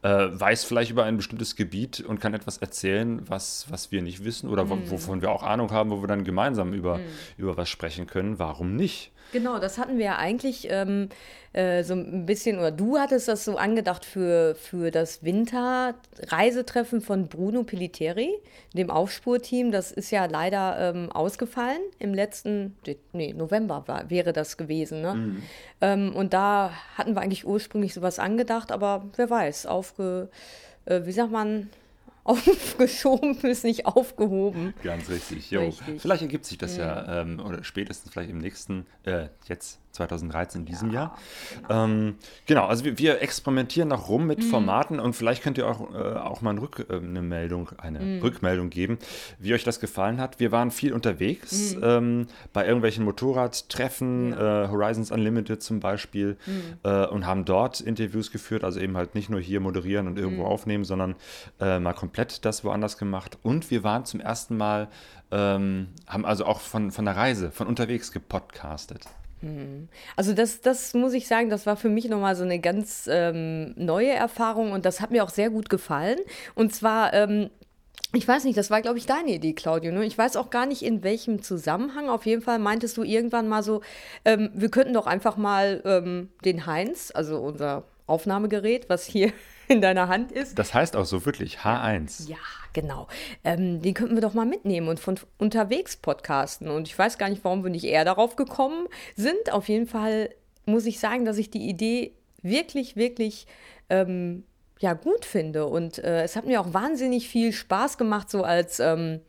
äh, weiß vielleicht über ein bestimmtes Gebiet und kann etwas erzählen, was, was wir nicht wissen oder wo, wovon wir auch Ahnung haben, wo wir dann gemeinsam über, über was sprechen können. Warum nicht? Genau, das hatten wir ja eigentlich ähm, äh, so ein bisschen, oder du hattest das so angedacht für, für das Winterreisetreffen von Bruno Pelliteri, dem Aufspurteam. Das ist ja leider ähm, ausgefallen. Im letzten, nee, November war, wäre das gewesen. Ne? Ähm, und da hatten wir eigentlich ursprünglich sowas angedacht, aber wer weiß, aufge, äh, wie sagt man, aufgeschoben ist nicht aufgehoben. Ganz richtig. Jo. Richtig. Vielleicht ergibt sich das ja, ähm, oder spätestens vielleicht im nächsten, äh, jetzt 2013 in diesem Jahr. Ähm, genau, also wir, wir experimentieren noch rum Mhm. mit Formaten und vielleicht könnt ihr auch, äh, auch mal eine, Rück, äh, eine Meldung, eine Mhm. Rückmeldung geben, wie euch das gefallen hat. Wir waren viel Mhm. unterwegs, ähm, bei irgendwelchen Motorradtreffen, äh, Horizons Unlimited zum Beispiel, Mhm. äh, und haben dort Interviews geführt, also eben halt nicht nur hier moderieren und Mhm. irgendwo aufnehmen, sondern äh, mal komplett das woanders gemacht. Und wir waren zum ersten Mal, ähm, haben also auch von, von der Reise, von unterwegs gepodcastet. Also das, das muss ich sagen, das war für mich nochmal so eine ganz ähm, neue Erfahrung und das hat mir auch sehr gut gefallen. Und zwar, ähm, ich weiß nicht, das war, glaube ich, deine Idee, Claudio. Ne? Ich weiß auch gar nicht, in welchem Zusammenhang. Auf jeden Fall meintest du irgendwann mal so, ähm, wir könnten doch einfach mal ähm, den Heinz, also unser Aufnahmegerät, was hier in deiner Hand ist, Das heißt auch so wirklich H1. ja, genau. Ähm, den könnten wir doch mal mitnehmen und von unterwegs podcasten. Und ich weiß gar nicht, warum wir nicht eher darauf gekommen sind. Auf jeden Fall muss ich sagen, dass ich die Idee wirklich, wirklich ähm, ja, gut finde. Und äh, es hat mir auch wahnsinnig viel Spaß gemacht, so als ähm,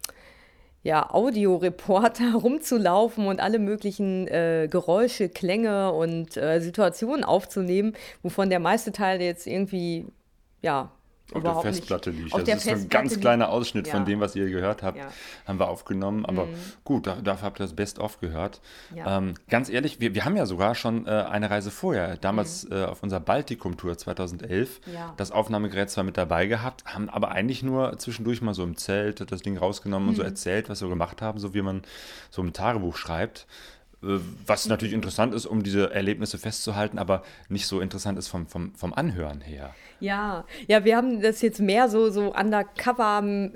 ja, Audioreporter rumzulaufen und alle möglichen äh, Geräusche, Klänge und äh, Situationen aufzunehmen, wovon der meiste Teil jetzt irgendwie ja Auf der Festplatte nicht. liegt. Auf das ist so ein Festplatte ganz liegt. kleiner Ausschnitt Ja. von dem, was ihr gehört habt, Ja. Mhm. haben wir aufgenommen. Aber gut, da, dafür habt ihr das Best-of gehört. Ja. Ähm, ganz ehrlich, wir, wir haben ja sogar schon äh, eine Reise vorher, damals äh, auf unserer Baltikum-Tour 2011, Mhm. Ja. das Aufnahmegerät zwar mit dabei gehabt, haben aber eigentlich nur zwischendurch mal so im Zelt das Ding rausgenommen Mhm. und so erzählt, was wir gemacht haben, so wie man so im Tagebuch schreibt. Äh, Was natürlich interessant ist, um diese Erlebnisse festzuhalten, aber nicht so interessant ist vom, vom, vom Anhören her. Ja, ja, wir haben das jetzt mehr so, so undercover,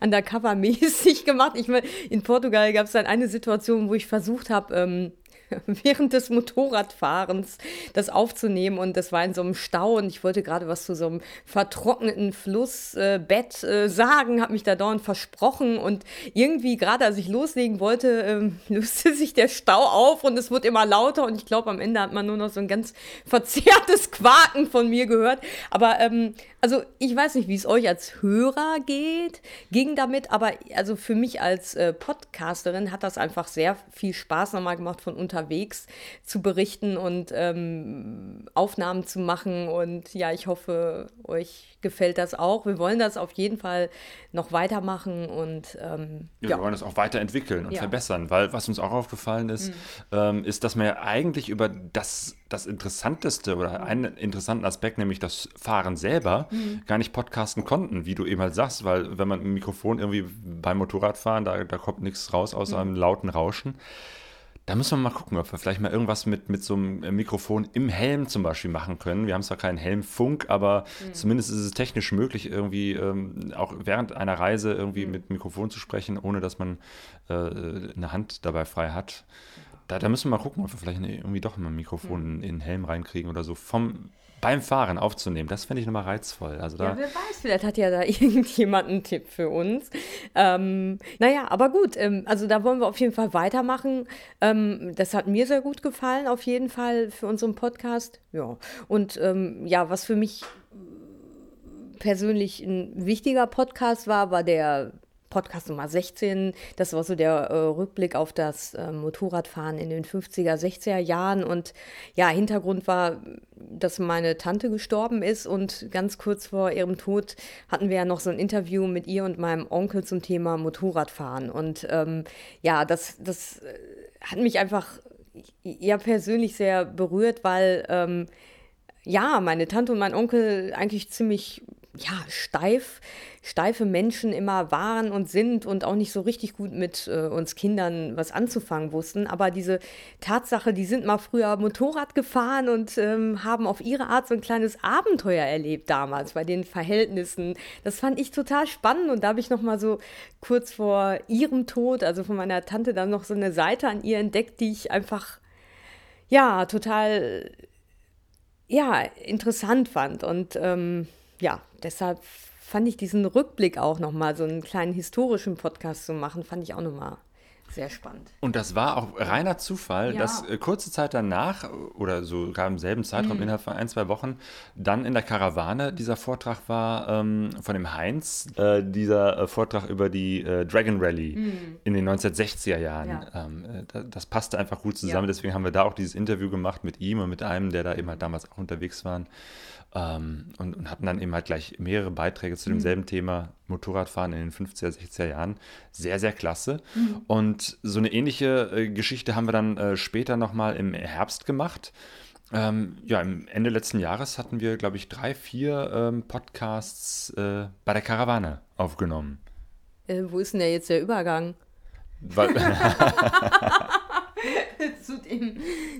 undercover-mäßig gemacht. Ich meine, in Portugal gab es dann eine Situation, wo ich versucht habe, ähm, während des Motorradfahrens das aufzunehmen. Und das war in so einem Stau und ich wollte gerade was zu so einem vertrockneten Flussbett äh, sagen, habe mich da dauernd versprochen. Und irgendwie gerade als ich loslegen wollte, ähm, löste sich der Stau auf und es wurde immer lauter. Und ich glaube am Ende hat man nur noch so ein ganz verzerrtes Quaken von mir gehört. Aber ähm, also ich weiß nicht, wie es euch als Hörer geht, ging damit, aber also für mich als äh, Podcasterin hat das einfach sehr viel Spaß nochmal gemacht von unterwegs zu berichten und ähm, Aufnahmen zu machen. Und ja, ich hoffe, euch gefällt das auch. Wir wollen das auf jeden Fall noch weitermachen und ähm, Ja, ja. Wir wollen das auch weiterentwickeln und Ja. verbessern, weil was uns auch aufgefallen ist, ähm, ist, dass wir eigentlich über das, das Interessanteste oder einen interessanten Aspekt, nämlich das Fahren selber, gar nicht podcasten konnten, wie du eben halt sagst, weil wenn man ein Mikrofon irgendwie beim Motorradfahren, da, da kommt nichts raus außer einem lauten Rauschen. Da müssen wir mal gucken, ob wir vielleicht mal irgendwas mit, mit so einem äh, Mikrofon im Helm zum Beispiel machen können. Wir haben zwar keinen Helmfunk, aber zumindest ist es technisch möglich, irgendwie ähm, auch während einer Reise irgendwie mit Mikrofon zu sprechen, ohne dass man äh, eine Hand dabei frei hat. Da, da müssen wir mal gucken, ob wir vielleicht irgendwie doch mal ein Mikrofon in, in den Helm reinkriegen oder so. Vom, beim Fahren aufzunehmen, das fände ich nochmal reizvoll. Also da, Ja, wer weiß, vielleicht hat ja da irgendjemand einen Tipp für uns. Ähm, naja, aber gut, ähm, also da wollen wir auf jeden Fall weitermachen. Ähm, das hat mir sehr gut gefallen, auf jeden Fall für unseren Podcast. Ja, und ähm, ja, was für mich persönlich ein wichtiger Podcast war, war der Podcast Nummer 16. Das war so der äh, Rückblick auf das äh, Motorradfahren in den 50er, 60er Jahren. Und ja, Hintergrund war, dass meine Tante gestorben ist und ganz kurz vor ihrem Tod hatten wir ja noch so ein Interview mit ihr und meinem Onkel zum Thema Motorradfahren. Und ähm, ja, das, das äh, hat mich einfach ja persönlich sehr berührt, weil ähm, ja, meine Tante und mein Onkel eigentlich ziemlich ja, steif, steife Menschen immer waren und sind und auch nicht so richtig gut mit äh, uns Kindern was anzufangen wussten. Aber diese Tatsache, die sind mal früher Motorrad gefahren und ähm, haben auf ihre Art so ein kleines Abenteuer erlebt damals bei den Verhältnissen. Das fand ich total spannend und da habe ich noch mal so kurz vor ihrem Tod, also von meiner Tante, dann noch so eine Seite an ihr entdeckt, die ich einfach ja total ja interessant fand und ähm, ja, deshalb fand ich diesen Rückblick auch nochmal, so einen kleinen historischen Podcast zu machen, fand ich auch nochmal sehr spannend. Und das war auch reiner Zufall, ja. dass äh, kurze Zeit danach oder sogar im selben Zeitraum mhm. innerhalb von ein, zwei Wochen dann in der Karawane dieser Vortrag war ähm, von dem Heinz, äh, dieser äh, Vortrag über die äh, Dragon Rally mhm. in den 1960er Jahren. Ja. Ähm, äh, das passte einfach gut zusammen, ja. deswegen haben wir da auch dieses Interview gemacht mit ihm und mit einem, der da eben halt damals auch unterwegs war. Ähm, und, und, hatten dann eben halt gleich mehrere Beiträge zu demselben mhm. Thema Motorradfahren in den 50er, 60er Jahren. Sehr, sehr klasse. Mhm. Und so eine ähnliche äh, Geschichte haben wir dann äh, später nochmal im Herbst gemacht. Ähm, ja, im Ende letzten Jahres hatten wir, glaube ich, drei, vier ähm, Podcasts äh, bei der Karawane aufgenommen. Äh, wo ist denn der jetzt der Übergang? Zu dem.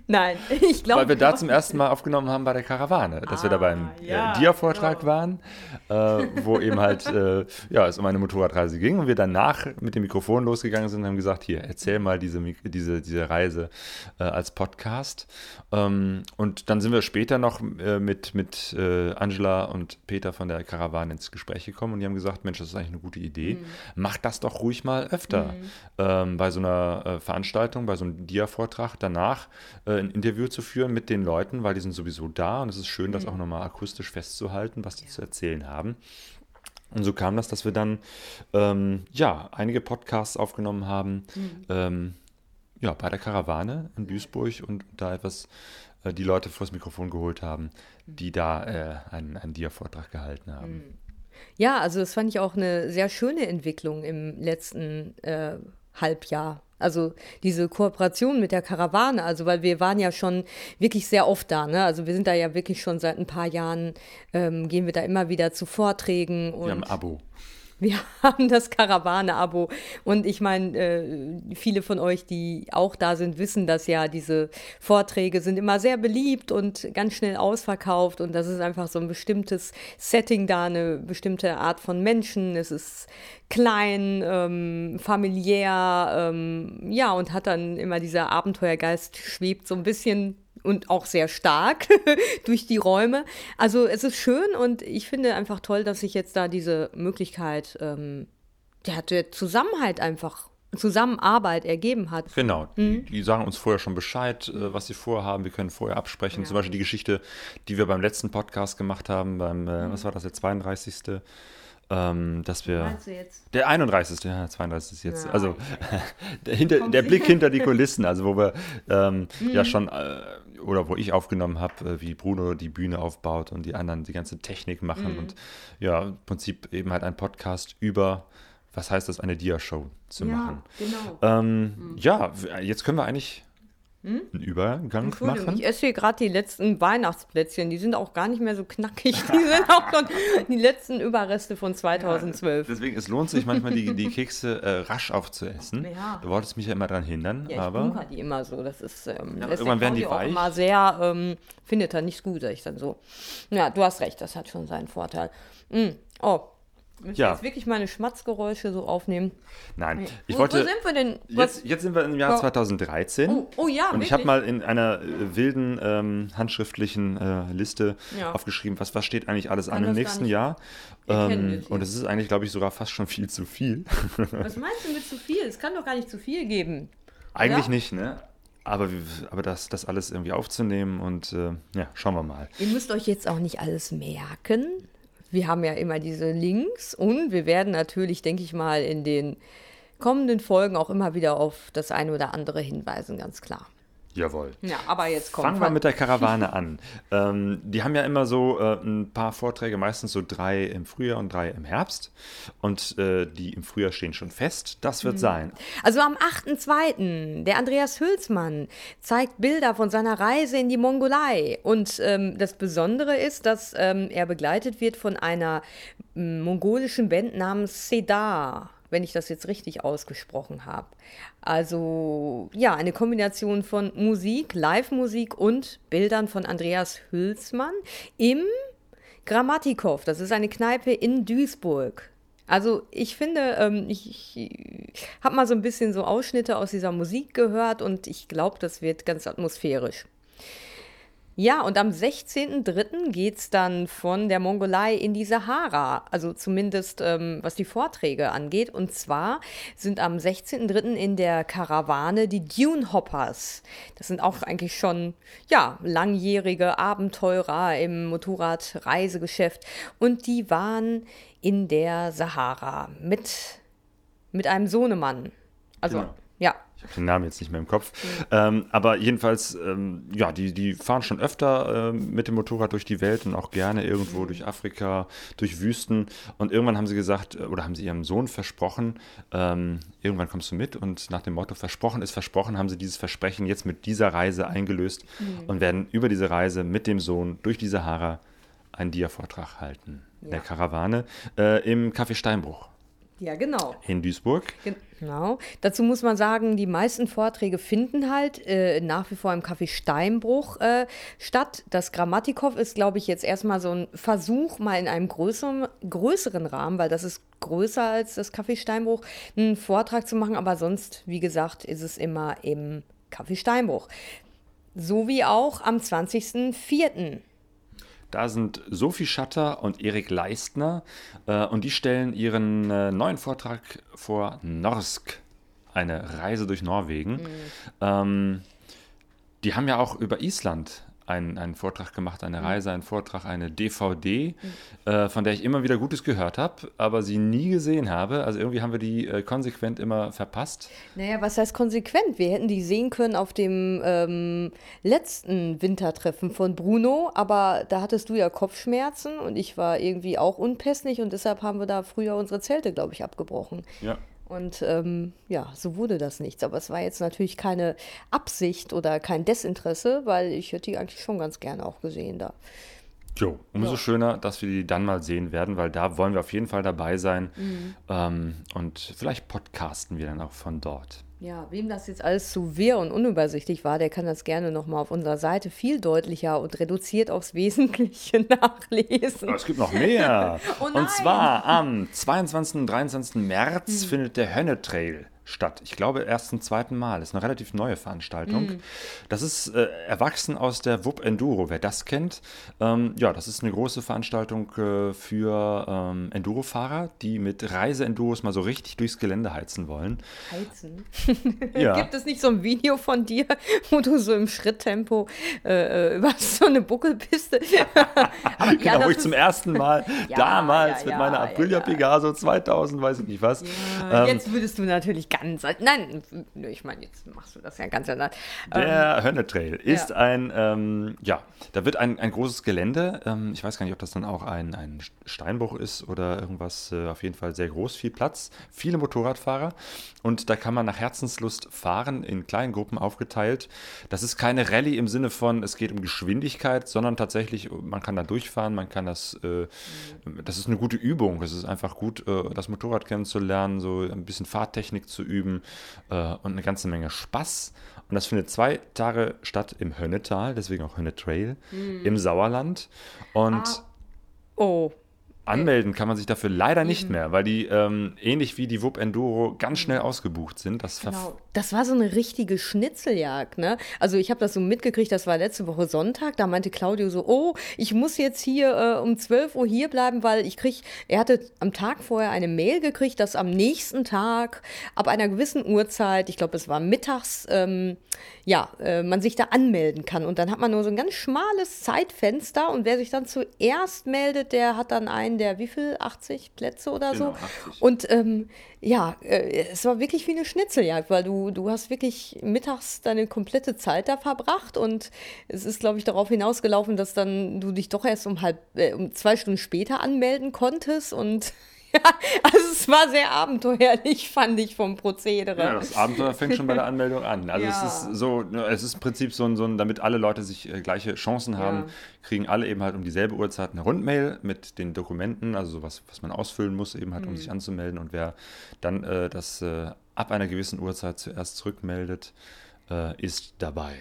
Nein, ich glaube. Weil wir da zum ersten Mal aufgenommen haben bei der Karawane, dass ah, wir da beim ah, ja, äh, Dia-Vortrag genau. waren, äh, wo eben halt äh, ja, es um eine Motorradreise ging und wir danach mit dem Mikrofon losgegangen sind und haben gesagt: Hier, erzähl mal diese, diese, diese Reise äh, als Podcast. Ähm, und dann sind wir später noch äh, mit, mit äh, Angela und Peter von der Karawane ins Gespräch gekommen und die haben gesagt: Mensch, das ist eigentlich eine gute Idee. Mhm. Mach das doch ruhig mal öfter mhm. ähm, bei so einer Veranstaltung, bei so einem Dia-Vortrag danach äh, ein Interview zu führen mit den Leuten, weil die sind sowieso da und es ist schön, das mhm. auch nochmal akustisch festzuhalten, was die ja. zu erzählen haben. Und so kam das, dass wir dann ähm, ja einige Podcasts aufgenommen haben, mhm. ähm, ja bei der Karawane in Duisburg und da etwas äh, die Leute vors Mikrofon geholt haben, mhm. die da äh, einen, einen Dia-Vortrag gehalten haben. Mhm. Ja, also das fand ich auch eine sehr schöne Entwicklung im letzten äh, Halbjahr also diese Kooperation mit der Karawane, also weil wir waren ja schon wirklich sehr oft da, ne? Also wir sind da ja wirklich schon seit ein paar Jahren, ähm, gehen wir da immer wieder zu Vorträgen und. Wir haben ein Abo. Wir haben das Karawane-Abo. Und ich meine, äh, viele von euch, die auch da sind, wissen das ja. Diese Vorträge sind immer sehr beliebt und ganz schnell ausverkauft. Und das ist einfach so ein bestimmtes Setting da, eine bestimmte Art von Menschen. Es ist klein, ähm, familiär, ähm, ja, und hat dann immer dieser Abenteuergeist schwebt so ein bisschen und auch sehr stark durch die Räume. Also es ist schön und ich finde einfach toll, dass sich jetzt da diese Möglichkeit ähm, der, der Zusammenhalt einfach Zusammenarbeit ergeben hat. Genau, mhm. die, die, sagen uns vorher schon Bescheid, äh, was sie vorhaben. Wir können vorher absprechen. Ja. Zum Beispiel die Geschichte, die wir beim letzten Podcast gemacht haben, beim, äh, mhm. was war das, der 32 ähm, dass wir. Der 31. Ja, 32 ist jetzt. Ja. Also der, hinter, der Blick hinter die Kulissen, also wo wir ähm, mhm. ja schon, äh, oder wo ich aufgenommen habe, äh, wie Bruno die Bühne aufbaut und die anderen die ganze Technik machen mhm. und ja, im Prinzip eben halt ein Podcast über was heißt das, eine Dia-Show zu ja, machen. Genau. Ähm, mhm. Ja, jetzt können wir eigentlich hm? einen Übergang machen. Ich esse hier gerade die letzten Weihnachtsplätzchen. Die sind auch gar nicht mehr so knackig. Die sind auch schon die letzten Überreste von 2012. Ja, deswegen, es lohnt sich manchmal, die, die Kekse äh, rasch aufzuessen. Ja. Du wolltest mich ja immer daran hindern. Ja, ich aber die immer so. Das ist, ähm, ja, irgendwann werden die weich. immer sehr, ähm, findet er nicht gut, sag ich dann so. Ja, du hast recht, das hat schon seinen Vorteil. Mm. Oh, Müssen ja. jetzt wirklich meine Schmatzgeräusche so aufnehmen? Nein, ich wo, wollte. Wo sind wir denn? Jetzt, jetzt, sind wir im Jahr 2013. Oh, oh ja, Und wirklich? ich habe mal in einer äh, wilden ähm, handschriftlichen äh, Liste ja. aufgeschrieben, was, was steht eigentlich alles Kann an im nächsten Jahr. Ähm, und es ist eigentlich, glaube ich, sogar fast schon viel zu viel. Was meinst du mit zu viel? Es kann doch gar nicht zu viel geben. Eigentlich oder? nicht, ne? Aber, aber das, das alles irgendwie aufzunehmen und äh, ja, schauen wir mal. Ihr müsst euch jetzt auch nicht alles merken wir haben ja immer diese Links und wir werden natürlich, denke ich mal, in den kommenden Folgen auch immer wieder auf das eine oder andere hinweisen, ganz klar. Jawohl. Ja, aber jetzt kommt Fangen wir mit der Karawane an. Ähm, die haben ja immer so äh, ein paar Vorträge, meistens so drei im Frühjahr und drei im Herbst. Und äh, die im Frühjahr stehen schon fest. Das wird sein. Also am 8.2. der Andreas Hülsmann zeigt Bilder von seiner Reise in die Mongolei. Und ähm, das Besondere ist, dass ähm, er begleitet wird von einer mongolischen Band namens Sedar, wenn ich das jetzt richtig ausgesprochen habe. Also ja, eine Kombination von Musik, Live-Musik und Bildern von Andreas Hülsmann im Grammatikow. Das ist eine Kneipe in Duisburg. Also ich finde, ähm, ich, ich habe mal so ein bisschen so Ausschnitte aus dieser Musik gehört und ich glaube, das wird ganz atmosphärisch. Ja, und am 16.03. geht es dann von der Mongolei in die Sahara, also zumindest ähm, was die Vorträge angeht. Und zwar sind am 16.03. in der Karawane die Dune Hoppers. Das sind auch eigentlich schon, ja, langjährige Abenteurer im Motorradreisegeschäft. Und die waren in der Sahara mit, mit einem Sohnemann. Also, Genau. ja. Ich habe den Namen jetzt nicht mehr im Kopf. Ähm, aber jedenfalls, ähm, ja, die, die fahren schon öfter ähm, mit dem Motorrad durch die Welt und auch gerne irgendwo durch Afrika, durch Wüsten. Und irgendwann haben sie gesagt, äh, oder haben sie ihrem Sohn versprochen, ähm, irgendwann kommst du mit. Und nach dem Motto, versprochen ist versprochen, haben sie dieses Versprechen jetzt mit dieser Reise eingelöst und werden über diese Reise mit dem Sohn durch die Sahara einen Dia-Vortrag halten. In der Ja. Karawane äh, im Café Steinbruch Ja, genau. in Duisburg. Genau. Dazu muss man sagen, die meisten Vorträge finden halt äh, nach wie vor im Café Steinbruch äh, statt. Das Grammatikow ist, glaube ich, jetzt erstmal so ein Versuch, mal in einem größeren, größeren Rahmen, weil das ist größer als das Café Steinbruch, einen Vortrag zu machen. Aber sonst, wie gesagt, ist es immer im Café Steinbruch. So wie auch am 20.04. Da sind Sophie Schatter und Erik Leistner äh, und die stellen ihren äh, neuen Vortrag vor Norsk, eine Reise durch Norwegen. Ähm, die haben ja auch über Island einen, einen Vortrag gemacht, eine Reise, einen Vortrag, eine DVD, äh, von der ich immer wieder Gutes gehört habe, aber sie nie gesehen habe. Also irgendwie haben wir die äh, konsequent immer verpasst. Naja, was heißt konsequent? Wir hätten die sehen können auf dem ähm, letzten Wintertreffen von Bruno, aber da hattest du ja Kopfschmerzen und ich war irgendwie auch unpässlich und deshalb haben wir da früher unsere Zelte, glaube ich, abgebrochen. Ja. Und ähm, ja, so wurde das nichts. Aber es war jetzt natürlich keine Absicht oder kein Desinteresse, weil ich hätte die eigentlich schon ganz gerne auch gesehen da. Jo, umso Ja. schöner, dass wir die dann mal sehen werden, weil da wollen wir auf jeden Fall dabei sein. Mhm. Ähm, und vielleicht podcasten wir dann auch von dort. Ja, wem das jetzt alles zu wirr und unübersichtlich war, der kann das gerne nochmal auf unserer Seite viel deutlicher und reduziert aufs Wesentliche nachlesen. Aber es gibt noch mehr. Oh und zwar am 22. und 23. März findet der Hönne Trail statt. Ich glaube erst zum zweiten Mal. Das ist eine relativ neue Veranstaltung. Das ist äh, erwachsen aus der WUP Enduro, wer das kennt. Ähm, ja, das ist eine große Veranstaltung äh, für ähm, Enduro-Fahrer, die mit Reise-Enduros mal so richtig durchs Gelände heizen wollen. Heizen. Ja. Gibt es nicht so ein Video von dir, wo du so im Schritttempo äh, äh, über so eine Buckelpiste. Aber, Genau, das wo ich zum ersten Mal Ja, damals ja, mit ja, meiner ja, Aprilia ja. Pegaso 2000, weiß ich nicht was. Ja, ähm, jetzt würdest du natürlich ganz. Nein, ich meine, jetzt machst du das ja ganz anders. Der Hönne Trail ist ja. ein, ähm, ja, da wird ein, ein großes Gelände. Ähm, ich weiß gar nicht, ob das dann auch ein, ein Steinbruch ist oder irgendwas. Äh, auf jeden Fall sehr groß, viel Platz, viele Motorradfahrer. Und da kann man nach Herzenslust fahren, in kleinen Gruppen aufgeteilt. Das ist keine Rallye im Sinne von, es geht um Geschwindigkeit, sondern tatsächlich, man kann da durchfahren, man kann das, äh, das ist eine gute Übung. Es ist einfach gut, äh, das Motorrad kennenzulernen, so ein bisschen Fahrtechnik zu üben äh, und eine ganze Menge Spaß. Und das findet zwei Tage statt im Hönnetal, deswegen auch Hönne Trail, im Sauerland. Und Oh, anmelden kann man sich dafür leider nicht mehr, weil die ähm, ähnlich wie die WUP Enduro ganz schnell ausgebucht sind. Das Genau. Das war so eine richtige Schnitzeljagd, ne? Also ich habe das so mitgekriegt, das war letzte Woche Sonntag, da meinte Claudio so, oh, ich muss jetzt hier äh, um 12 Uhr hier bleiben, weil ich krieg, er hatte am Tag vorher eine Mail gekriegt, dass am nächsten Tag ab einer gewissen Uhrzeit, ich glaube es war mittags, ähm, ja, äh, man sich da anmelden kann. Und dann hat man nur so ein ganz schmales Zeitfenster und wer sich dann zuerst meldet, der hat dann einen der wie viel? 80 Plätze oder Genau, so. 80. Und ähm, ja, äh, es war wirklich wie eine Schnitzeljagd, weil du du, du hast wirklich mittags deine komplette Zeit da verbracht und es ist, glaube ich, darauf hinausgelaufen, dass dann du dich doch erst um halb, äh, um zwei Stunden später anmelden konntest und ja, also es war sehr abenteuerlich, fand ich vom Prozedere. Ja, das Abenteuer fängt schon bei der Anmeldung an. Also Ja. es ist so, es ist im Prinzip so ein, so ein damit alle Leute sich äh, gleiche Chancen haben, Ja. kriegen alle eben halt um dieselbe Uhrzeit eine Rundmail mit den Dokumenten, also sowas, was man ausfüllen muss, eben halt, um Mhm. sich anzumelden. Und wer dann äh, das äh, ab einer gewissen Uhrzeit zuerst zurückmeldet, äh, ist dabei.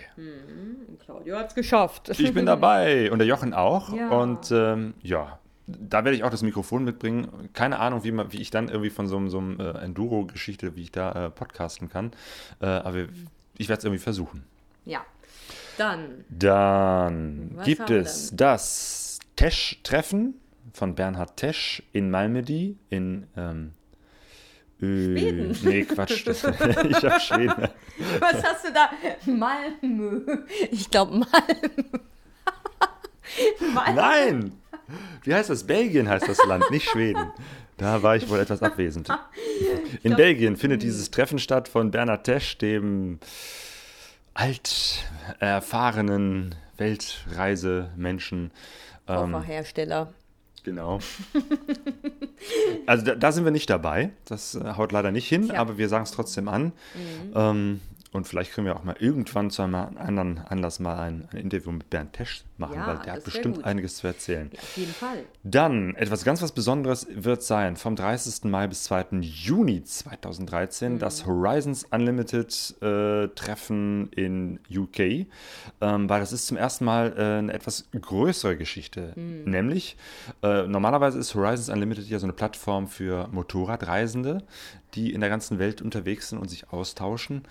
Claudio hat es geschafft. Ich bin dabei und der Jochen auch. Ja. Und ähm, ja, da werde ich auch das Mikrofon mitbringen. Keine Ahnung, wie, man, wie ich dann irgendwie von so, einem- so einem äh, Enduro-Geschichte, wie ich da äh, podcasten kann. Äh, aber ich werde es irgendwie versuchen. Ja. Dann. Dann Was gibt es das Tesch-Treffen von Bernhard Tesch in Malmedy in ähm, Schweden? Nee, Quatsch. Das, ich habe Schweden. Was hast du da? Malmö. Ich glaube Malmö. Malmö. Nein! Wie heißt das? Belgien heißt das Land, nicht Schweden. Da war ich wohl etwas abwesend. In Belgien findet dieses Treffen statt von Bernhard Tesch, dem alt erfahrenen Weltreisemenschen. Ähm, Kofferhersteller. Genau. Also da, da sind wir nicht dabei. Das äh, haut leider nicht hin. Mhm. aber wir sagen es trotzdem an. Ähm, und vielleicht können wir auch mal irgendwann zu einem anderen Anlass mal ein, ein Interview mit Bernd Tesch machen, Ja, weil der hat bestimmt gut. einiges zu erzählen. Ja, auf jeden Fall. Dann etwas ganz was Besonderes wird sein vom 30. Mai bis 2. Juni 2013 das Horizons Unlimited äh, Treffen in UK, ähm, weil das ist zum ersten Mal äh, eine etwas größere Geschichte. Nämlich, äh, normalerweise ist Horizons Unlimited ja so eine Plattform für Motorradreisende, die in der ganzen Welt unterwegs sind und sich austauschen.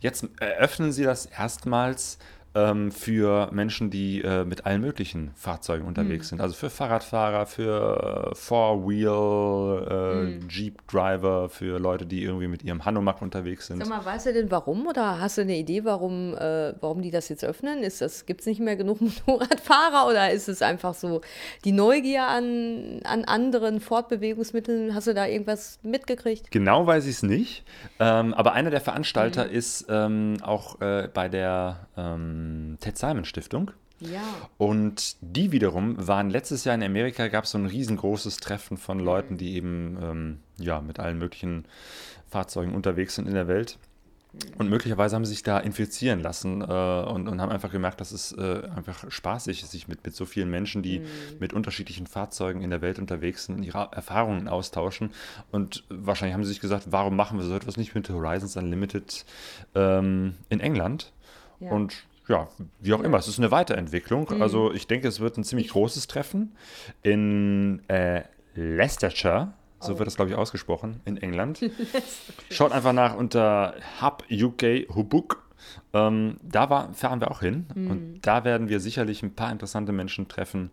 Jetzt eröffnen sie das erstmals ähm, für Menschen, die äh, mit allen möglichen Fahrzeugen unterwegs sind. Also für Fahrradfahrer, für äh, Four-Wheel, äh, Jeep-Driver, für Leute, die irgendwie mit ihrem Hanomag unterwegs sind. Sag mal, weißt du denn warum oder hast du eine Idee, warum, äh, warum die das jetzt öffnen? Gibt es nicht mehr genug Motorradfahrer oder ist es einfach so die Neugier an, an anderen Fortbewegungsmitteln? Hast du da irgendwas mitgekriegt? Genau weiß ich es nicht. Ähm, aber einer der Veranstalter ist ähm, auch äh, bei der ähm, Ted Simon Stiftung. Ja. Und die wiederum waren letztes Jahr in Amerika, gab es so ein riesengroßes Treffen von Leuten, die eben ähm, ja, mit allen möglichen Fahrzeugen unterwegs sind in der Welt. Und möglicherweise haben sie sich da infizieren lassen äh, und, und haben einfach gemerkt, dass es äh, einfach spaßig ist, sich mit, mit so vielen Menschen, die mit unterschiedlichen Fahrzeugen in der Welt unterwegs sind, ihre Erfahrungen austauschen. Und wahrscheinlich haben sie sich gesagt, warum machen wir so etwas nicht mit Horizons Unlimited ähm, in England? Ja. Und ja, wie auch immer, es ist eine Weiterentwicklung. Also ich denke, es wird ein ziemlich großes Treffen in äh, Leicestershire. So wird das, glaube ich, ausgesprochen in England. Schaut einfach nach unter Hub UK Hubuk. Ähm, da war, fahren wir auch hin. Und da werden wir sicherlich ein paar interessante Menschen treffen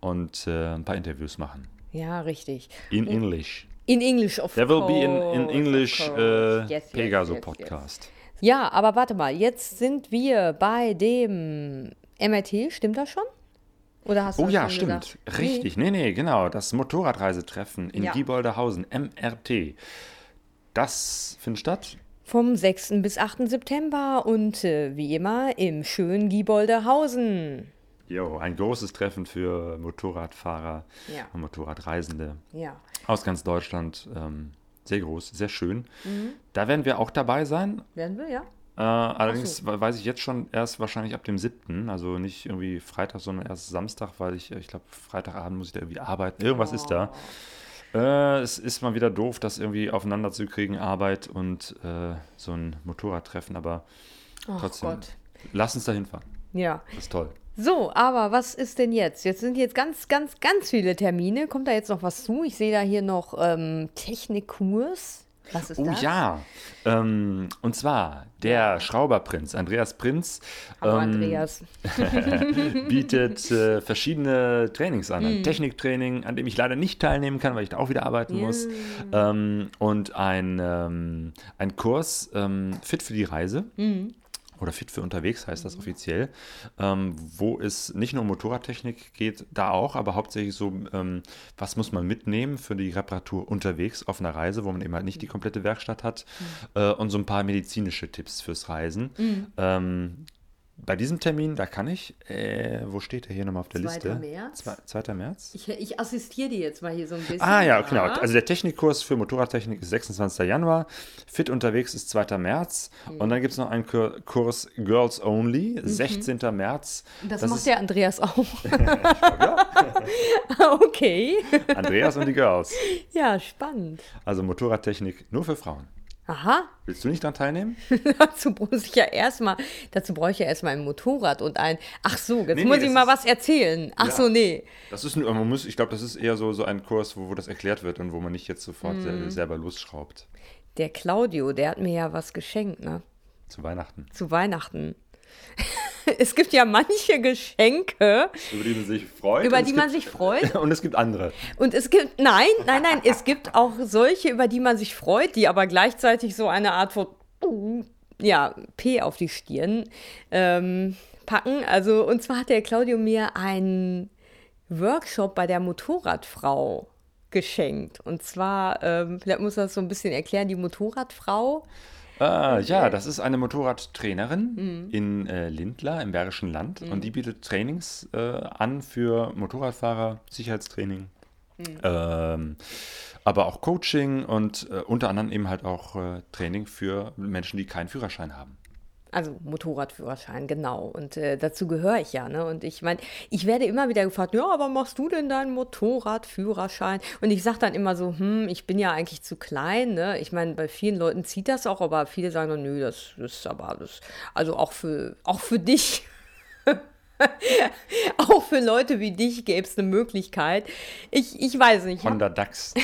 und äh, ein paar Interviews machen. Ja, richtig. In English. In English, of There will course. be in, of English course. äh, Yes, yes, Pegaso yes. Podcast. Ja, aber warte mal, jetzt sind wir bei dem MRT, stimmt das schon? Oder hast du Oh ja, stimmt. gesagt? Richtig. Nee, nee, genau. Das Motorradreisetreffen in Ja. Gieboldehausen, MRT. Das findet statt. Vom 6. bis 8. September und äh, wie immer im schönen Gieboldehausen. Jo, ein großes Treffen für Motorradfahrer Ja. und Motorradreisende Ja. aus ganz Deutschland. Ähm, sehr groß, sehr schön. Mhm. Da werden wir auch dabei sein. Werden wir, ja? Äh, allerdings we- weiß ich jetzt schon erst wahrscheinlich ab dem 7., also nicht irgendwie Freitag, sondern erst Samstag, weil ich, ich glaube, Freitagabend muss ich da irgendwie arbeiten. Irgendwas ist da. Äh, es ist mal wieder doof, das irgendwie aufeinander zu kriegen, Arbeit und äh, so ein Motorradtreffen, aber trotzdem, Gott. lass uns dahin fahren. Ja. Das ist toll. So, aber was ist denn jetzt? Jetzt sind jetzt ganz, ganz, ganz viele Termine. Kommt da jetzt noch was zu? Ich sehe da hier noch ähm, Technikkurs. Was ist Oh das? ja, ähm, und zwar der Schrauberprinz, Andreas Prinz, Hallo ähm, Andreas. bietet äh, verschiedene Trainings an. Ein Techniktraining, an dem ich leider nicht teilnehmen kann, weil ich da auch wieder arbeiten muss. Ähm, und ein, ähm, ein Kurs ähm, Fit für die Reise. Mhm. Oder Fit für unterwegs heißt das offiziell, ähm, wo es nicht nur um Motorradtechnik geht, da auch, aber hauptsächlich so, ähm, was muss man mitnehmen für die Reparatur unterwegs auf einer Reise, wo man eben halt nicht die komplette Werkstatt hat äh, und so ein paar medizinische Tipps fürs Reisen. Ähm, bei diesem Termin, da kann ich, äh, wo steht er hier nochmal auf der 2. Liste? März. Zwei, 2. März? Ich, ich assistiere dir jetzt mal hier so ein bisschen. Ah ja, genau. Also der Technikkurs für Motorradtechnik ist 26. Januar, Fit unterwegs ist 2. März und dann gibt es noch einen Kur Kurs Girls Only, 16. März. das, das macht der Andreas auch. okay. Andreas und die Girls. Ja, spannend. Also Motorradtechnik nur für Frauen. Aha, Willst du nicht daran teilnehmen? dazu muss ich ja erstmal, dazu brauche ich ja erstmal ein Motorrad und ein. Ach so, jetzt Nee, muss nee, ich mal ist- was erzählen. Ach Ja. so, nee. Das ist nur, man muss, ich glaube, das ist eher so, so ein Kurs, wo, wo das erklärt wird und wo man nicht jetzt sofort sel- selber losschraubt. Der Claudio, der hat mir ja was geschenkt, ne? Zu Weihnachten. Zu Weihnachten. es gibt ja manche Geschenke, Über die man sich freut. über und die es man gibt, sich freut. Und es gibt andere. Und es gibt, nein, nein, nein, es gibt auch solche, über die man sich freut, die aber gleichzeitig so eine Art von, ja, P auf die Stirn ähm, packen. Also, und zwar hat der Claudio mir einen Workshop bei der Motorradfrau geschenkt. Und zwar, ähm, vielleicht muss das so ein bisschen erklären, die Motorradfrau. Ah, ja, das ist eine Motorradtrainerin Mhm. in äh, Lindlar im Bergischen Land und die bietet Trainings äh, an für Motorradfahrer, Sicherheitstraining, Mhm. ähm, aber auch Coaching und äh, unter anderem eben halt auch äh, Training für Menschen, die keinen Führerschein haben. Also Motorradführerschein, genau. Und äh, dazu gehöre ich ja. Ne? Und ich meine, ich werde immer wieder gefragt, ja, aber machst du denn deinen Motorradführerschein? Und ich sage dann immer so, hm, ich bin ja eigentlich zu klein. Ne? Ich meine, bei vielen Leuten zieht das auch, aber viele sagen, nö, das, das ist aber das, also auch für, auch für dich. auch für Leute wie dich gäbe es eine Möglichkeit. Ich, ich weiß nicht. Honda DAX.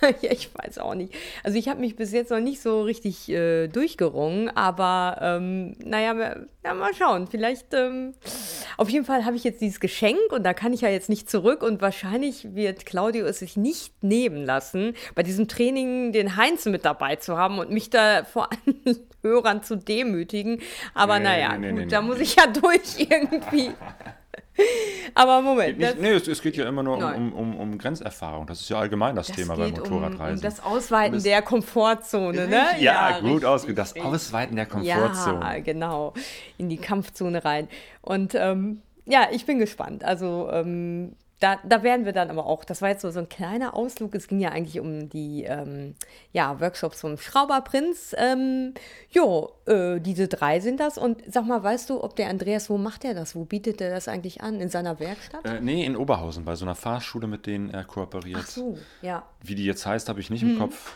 ja, ich weiß auch nicht. Also ich habe mich bis jetzt noch nicht so richtig äh, durchgerungen, aber ähm, naja, ja, mal schauen. Vielleicht, ähm, auf jeden Fall habe ich jetzt dieses Geschenk und da kann ich ja jetzt nicht zurück und wahrscheinlich wird Claudio es sich nicht nehmen lassen, bei diesem Training den Heinz mit dabei zu haben und mich da vor allen Hörern zu demütigen. Aber Nee, naja, nee, gut, nee, da muss ich ja durch irgendwie. Aber Moment, das, Nicht, nee, es, es geht ja immer nur um, um, um, Grenzerfahrung. Das ist ja allgemein das, das Thema bei geht um, Motorradreisen. das Ausweiten es- der Komfortzone, ne? ja, gut richtig, ausgedrückt. Das richtig. Ausweiten der Komfortzone. Ja, genau. In die Kampfzone rein. Und ähm, ja, ich bin gespannt. Also ähm, da, da werden wir dann aber auch, das war jetzt so, so ein kleiner Ausflug. Es ging ja eigentlich um die ähm, ja, Workshops vom Schrauberprinz. Ähm, jo, äh, diese drei sind das. Und sag mal, weißt du, ob der Andreas, wo macht er das? Wo bietet er das eigentlich an? In seiner Werkstatt? Äh, nee, in Oberhausen, bei so einer Fahrschule, mit denen er kooperiert. Ach so, ja. Wie die jetzt heißt, habe ich nicht Mhm. im Kopf.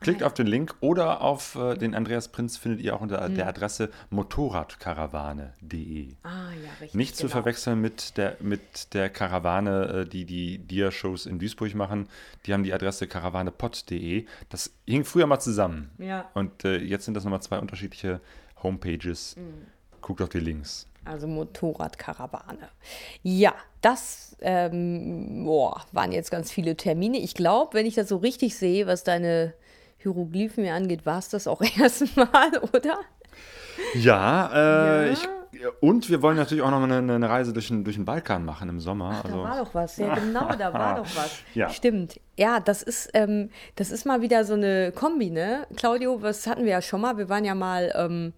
Klickt auf den Link oder auf äh, den Andreas Prinz findet ihr auch unter Mhm. der Adresse motorradkarawane.de. Ah, ja, richtig. Nicht zu genau. verwechseln mit der, mit der Karawane, äh, die die Dia-Shows in Duisburg machen. Die haben die Adresse karawanepod.de. Das hing früher mal zusammen. Ja. Und äh, jetzt sind das nochmal zwei unterschiedliche Homepages. Mhm. Guckt auf die Links. Also Motorradkarawane. Ja, das ähm, boah, waren jetzt ganz viele Termine. Ich glaube, wenn ich das so richtig sehe, was deine Hieroglyphen mir angeht, war es das auch erstmal, oder? Ja, äh, Ja. Ich, und wir wollen natürlich auch noch eine, eine Reise durch den, durch den Balkan machen im Sommer. Da also, war doch was, ja genau, da war doch was. Ja. Stimmt. Ja, das ist, ähm, das ist mal wieder so eine Kombi, ne? Claudio, was hatten wir ja schon mal? Wir waren ja mal ähm,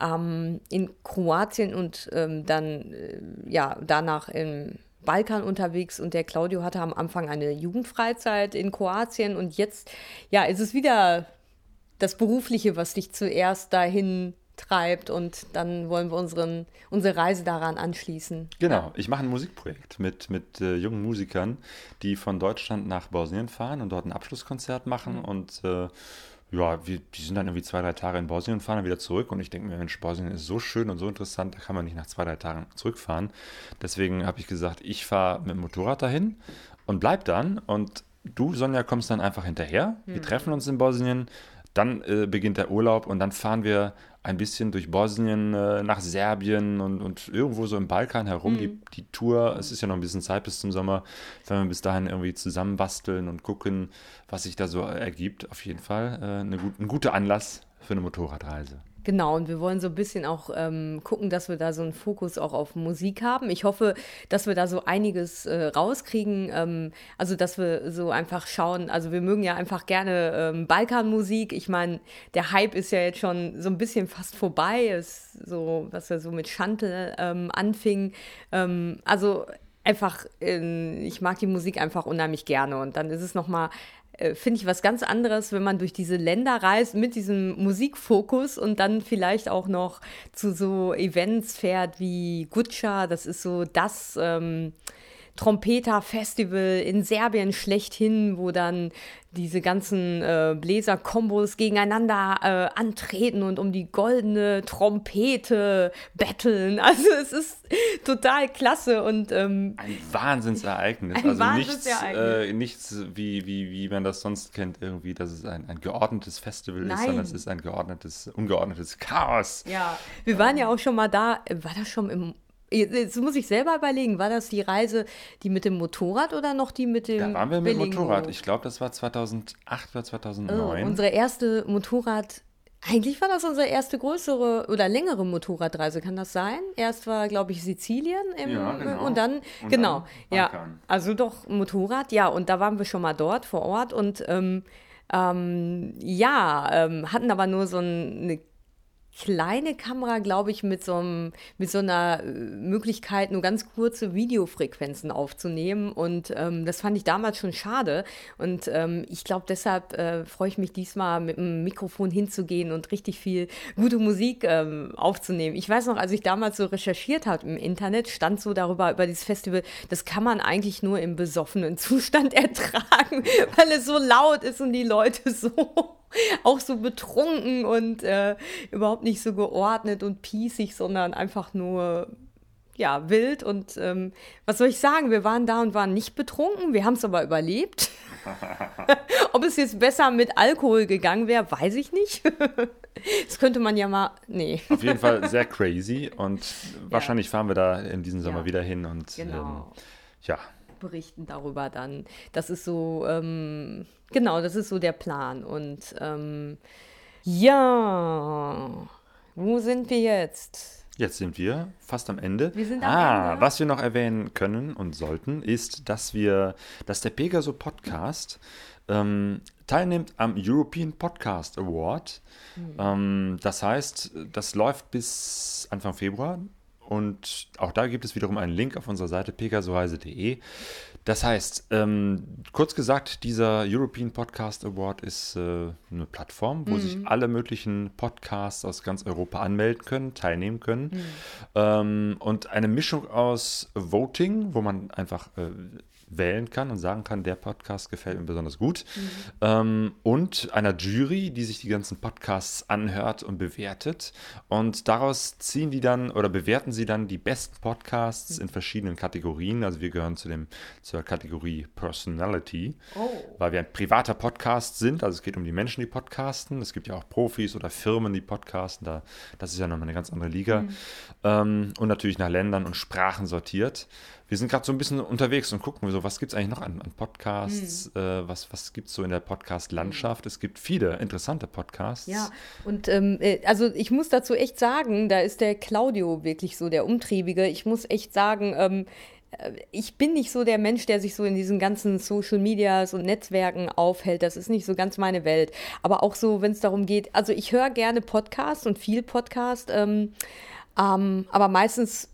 ähm, in Kroatien und ähm, dann äh, ja danach im Balkan unterwegs und der Claudio hatte am Anfang eine Jugendfreizeit in Kroatien und jetzt ja ist es wieder das Berufliche, was dich zuerst dahin treibt und dann wollen wir unseren, unsere Reise daran anschließen. Genau, ich mache ein Musikprojekt mit, mit äh, jungen Musikern, die von Deutschland nach Bosnien fahren und dort ein Abschlusskonzert machen. Mhm. Und äh, ja, wir, die sind dann irgendwie zwei, drei Tage in Bosnien und fahren dann wieder zurück. Und ich denke mir, Mensch, Bosnien ist so schön und so interessant, da kann man nicht nach zwei, drei Tagen zurückfahren. Deswegen habe ich gesagt, ich fahre mit dem Motorrad dahin und bleib dann. Und du, Sonja, kommst dann einfach hinterher. Wir Mhm. treffen uns in Bosnien. Dann äh, beginnt der Urlaub und dann fahren wir ein bisschen durch Bosnien äh, nach Serbien und, und irgendwo so im Balkan herum. Die, die Tour, es ist ja noch ein bisschen Zeit bis zum Sommer, wenn wir bis dahin irgendwie zusammenbasteln und gucken, was sich da so ergibt. Auf jeden Fall äh, eine gut, ein guter Anlass für eine Motorradreise. Genau, und wir wollen so ein bisschen auch ähm, gucken, dass wir da so einen Fokus auch auf Musik haben. Ich hoffe, dass wir da so einiges äh, rauskriegen. Ähm, also, dass wir so einfach schauen. Also, wir mögen ja einfach gerne ähm, Balkanmusik. Ich meine, der Hype ist ja jetzt schon so ein bisschen fast vorbei. Ist so, was ja so mit Chantel ähm, anfing. Ähm, also, einfach, äh, ich mag die Musik einfach unheimlich gerne. Und dann ist es nochmal finde ich was ganz anderes, wenn man durch diese Länder reist mit diesem Musikfokus und dann vielleicht auch noch zu so Events fährt wie Guccia. Das ist so das. Ähm, Trompeter-Festival in Serbien schlechthin, wo dann diese ganzen äh, Bläser-Kombos gegeneinander äh, antreten und um die goldene Trompete betteln. Also es ist total klasse und ähm, ein Wahnsinnsereignis. Ein also Wahnsinnsereignis. Nichts, äh, nichts wie, wie, wie man das sonst kennt, irgendwie, dass es ein, ein geordnetes Festival Nein. ist, sondern es ist ein geordnetes, ungeordnetes Chaos. Ja, wir waren ja auch schon mal da. War das schon im. Jetzt muss ich selber überlegen, war das die Reise, die mit dem Motorrad oder noch die mit dem. Da waren wir mit dem? Motorrad. Ich glaube, das war 2008 oder Oh, 2009. unsere erste Motorrad. Eigentlich war das unsere erste größere oder längere Motorradreise, kann das sein? Erst war, glaube ich, Sizilien im, Ja, genau. und dann, Und genau, dann ja, also doch Motorrad, ja, und da waren wir schon mal dort vor Ort und ähm, ähm, ja, ähm, hatten aber nur so ein, eine kleine Kamera, glaube ich, mit so, einem, mit so einer äh, Möglichkeit, nur ganz kurze Videofrequenzen aufzunehmen. Und ähm, das fand ich damals schon schade. Und ähm, ich glaube, deshalb äh, freue ich mich diesmal mit dem Mikrofon hinzugehen und richtig viel gute Musik ähm, aufzunehmen. Ich weiß noch, als ich damals so recherchiert habe im Internet, stand so darüber, über dieses Festival, das kann man eigentlich nur im besoffenen Zustand ertragen, weil es so laut ist und die Leute so auch so betrunken und äh, überhaupt nicht so geordnet und pießig, sondern einfach nur ja, wild. Und ähm, was soll ich sagen? Wir waren da und waren nicht betrunken. Wir haben es aber überlebt. Ob es jetzt besser mit Alkohol gegangen wäre, weiß ich nicht. das könnte man ja mal. Nee. Auf jeden Fall sehr crazy und wahrscheinlich fahren wir da in diesem Sommer Ja. wieder hin und ähm, Genau. ja, berichten darüber dann. Das ist so, ähm, genau, das ist so der Plan. Und ähm, ja, wo sind wir jetzt? Jetzt sind wir fast am Ende. Wir sind am ah, Ende. was wir noch erwähnen können und sollten, ist, dass wir, dass der Pegaso Podcast ähm, teilnimmt am European Podcast Award. Hm. Ähm, das heißt, das läuft bis Anfang Februar und auch da gibt es wiederum einen Link auf unserer Seite pegasoreise.de. Das heißt, ähm, kurz gesagt, dieser European Podcast Award ist äh, eine Plattform, wo sich alle möglichen Podcasts aus ganz Europa anmelden können, teilnehmen können. Ähm, und eine Mischung aus Voting, wo man einfach äh, wählen kann und sagen kann, der Podcast gefällt mir besonders gut. Ähm, und einer Jury, die sich die ganzen Podcasts anhört und bewertet. Und daraus ziehen die dann oder bewerten sie dann die besten Podcasts in verschiedenen Kategorien. Also wir gehören zu dem, zur Kategorie Personality, weil wir ein privater Podcast sind. Also es geht um die Menschen, die podcasten. Es gibt ja auch Profis oder Firmen, die podcasten. Da, das ist ja nochmal eine ganz andere Liga. Ähm, und natürlich nach Ländern und Sprachen sortiert. Wir sind gerade so ein bisschen unterwegs und gucken, so, was gibt es eigentlich noch an, an Podcasts? Äh, was was gibt es so in der Podcast-Landschaft? Es gibt viele interessante Podcasts. Ja, und ähm, äh, also ich muss dazu echt sagen, da ist der Claudio wirklich so der Umtriebige. Ich muss echt sagen, ähm, äh, ich bin nicht so der Mensch, der sich so in diesen ganzen Social Medias und Netzwerken aufhält. Das ist nicht so ganz meine Welt. Aber auch so, wenn es darum geht, also ich höre gerne Podcasts und viel Podcast, ähm, ähm, aber meistens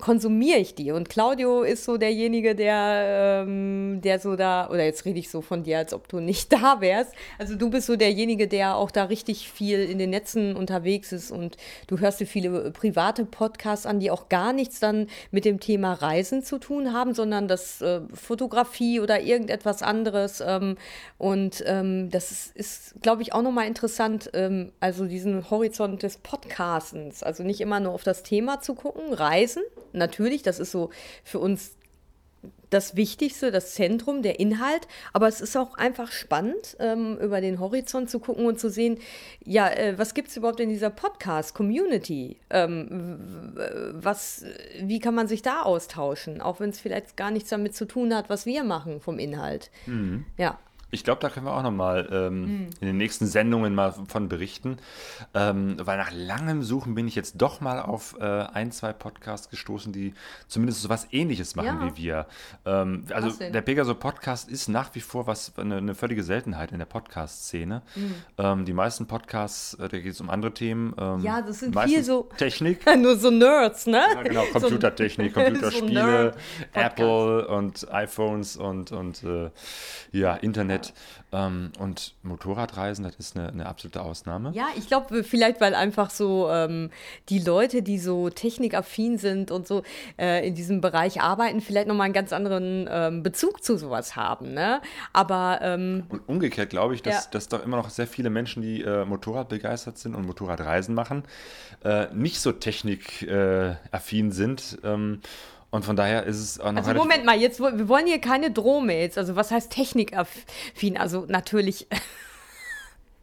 konsumiere ich die. Und Claudio ist so derjenige, der, ähm, der so da, oder jetzt rede ich so von dir, als ob du nicht da wärst. Also du bist so derjenige, der auch da richtig viel in den Netzen unterwegs ist und du hörst dir viele private Podcasts an, die auch gar nichts dann mit dem Thema Reisen zu tun haben, sondern das äh, Fotografie oder irgendetwas anderes. Ähm, und ähm, das ist, ist glaube ich, auch nochmal interessant, ähm, also diesen Horizont des Podcastens. Also nicht immer nur auf das Thema zu gucken, Reisen, natürlich, das ist so für uns das Wichtigste, das Zentrum, der Inhalt. Aber es ist auch einfach spannend, ähm, über den Horizont zu gucken und zu sehen, ja, äh, was gibt es überhaupt in dieser Podcast-Community? Ähm, was, wie kann man sich da austauschen? Auch wenn es vielleicht gar nichts damit zu tun hat, was wir machen vom Inhalt. Ja. Ich glaube, da können wir auch nochmal ähm, Hm. in den nächsten Sendungen mal von berichten. Ähm, weil nach langem Suchen bin ich jetzt doch mal auf äh, ein, zwei Podcasts gestoßen, die zumindest so was ähnliches machen Ja. wie wir. Ähm, also der Pegaso Podcast ist nach wie vor was eine, eine völlige Seltenheit in der Podcast-Szene. Hm. Ähm, die meisten Podcasts, äh, da geht es um andere Themen. Ähm, Ja, das sind viel so- Technik. Nur so Nerds, ne? Ja, genau, So- Computertechnik, so Computerspiele, Nerd-Podcast. Apple und iPhones und, und äh, ja, Internet ähm, und Motorradreisen, das ist eine, eine absolute Ausnahme. Ja, ich glaube, vielleicht, weil einfach so ähm, die Leute, die so technikaffin sind und so äh, in diesem Bereich arbeiten, vielleicht nochmal einen ganz anderen ähm, Bezug zu sowas haben. Ne? Aber ähm, Und umgekehrt glaube ich, dass, Ja. dass doch immer noch sehr viele Menschen, die äh, Motorrad begeistert sind und Motorradreisen machen, äh, nicht so technikaffin affin sind. Und von daher ist es auch noch also Moment mal, jetzt wir wollen hier keine Drohmails. Also was heißt technikaffin? Also natürlich.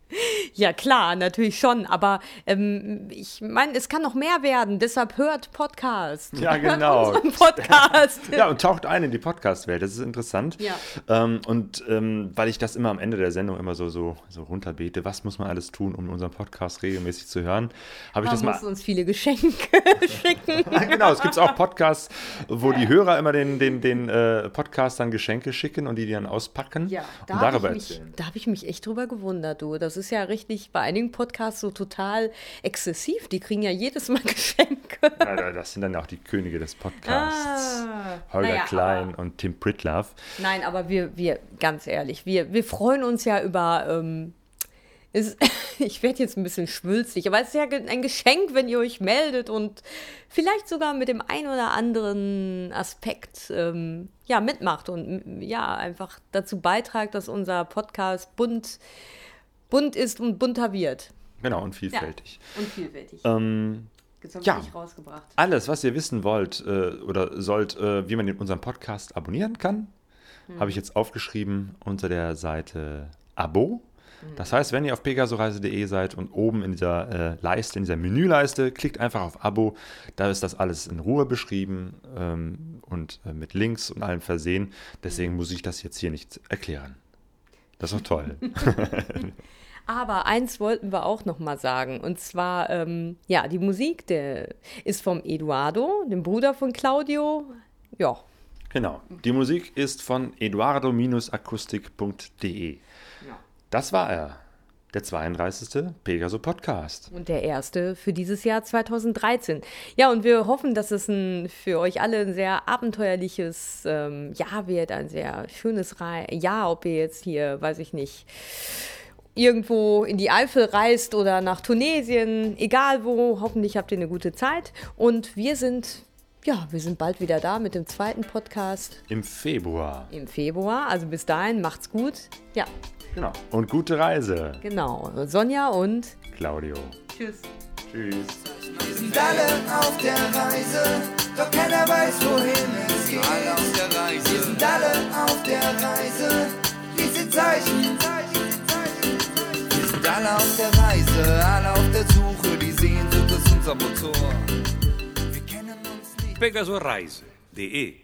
Ja, klar, natürlich schon, aber ähm, ich meine, es kann noch mehr werden, deshalb hört Podcast. Ja, genau. Podcast. Ja, und taucht ein in die Podcast-Welt. Das ist interessant. Ja. Ähm, und ähm, weil ich das immer am Ende der Sendung immer so, so, so runterbete, was muss man alles tun, um unseren Podcast regelmäßig zu hören, habe ich Man das mal. uns viele Geschenke schicken. Ja, genau, es gibt auch Podcasts, wo die Hörer immer den, den, den äh, Podcastern Geschenke schicken und die die dann auspacken Ja, da und habe darüber ich, mich- erzählen. da hab ich mich echt drüber gewundert, du. Das ist ja richtig bei einigen Podcasts so total exzessiv. Die kriegen ja jedes Mal Geschenke. Ja, da- das sind dann auch die Könige des Podcasts. Ah, Holger naja, Klein und Tim Pritlove. Nein, aber wir, wir, ganz ehrlich, wir, wir freuen uns ja über. Ähm, es, ich werde jetzt ein bisschen schwülstig, aber es ist ja ein Geschenk, wenn ihr euch meldet und vielleicht sogar mit dem ein oder anderen Aspekt ähm, ja, mitmacht und ja, einfach dazu beitragt, dass unser Podcast bunt, bunt ist und bunter wird. Genau, und vielfältig. Und vielfältig. Ähm, Jetzt habe ja. alles, was ihr wissen wollt äh, oder sollt, äh, wie man den, unseren Podcast abonnieren kann, Hm. habe ich jetzt aufgeschrieben unter der Seite Abo. Das heißt, wenn ihr auf pegasoreise.de seid und oben in dieser äh, Leiste, in dieser Menüleiste, klickt einfach auf Abo. Da ist das alles in Ruhe beschrieben ähm, und äh, mit Links und allem versehen. Deswegen muss ich das jetzt hier nicht erklären. Das ist doch toll. Aber eins wollten wir auch noch mal sagen. Und zwar, ähm, ja, die Musik der ist vom Eduardo, dem Bruder von Claudio. Ja, Genau. Die Musik ist von eduardo-akustik.de. Das war er. Der 32. Pegaso Podcast. und der erste für dieses Jahr 2013. Ja, und wir hoffen, dass es ein, für euch alle ein sehr abenteuerliches ähm, Jahr wird, ein sehr schönes Jahr, ob ihr jetzt hier, weiß ich nicht, irgendwo in die Eifel reist oder nach Tunesien, egal wo, hoffentlich habt ihr eine gute Zeit. Und wir sind, ja, wir sind bald wieder da mit dem zweiten Podcast Im Februar. im Februar. Also bis dahin, macht's gut. Ja, Genau. Und gute Reise. genau. Sonja und Claudio. tschüss. Tschüss. Wir sind alle auf der Reise, doch keiner weiß, wohin es geht. Alle auf der Reise. Wir sind alle auf der Reise, diese Zeichen. Sind alle auf der Reise, alle auf der Suche, die Sehnsucht ist unser Motor. Wir kennen uns nicht. pegasoreise.de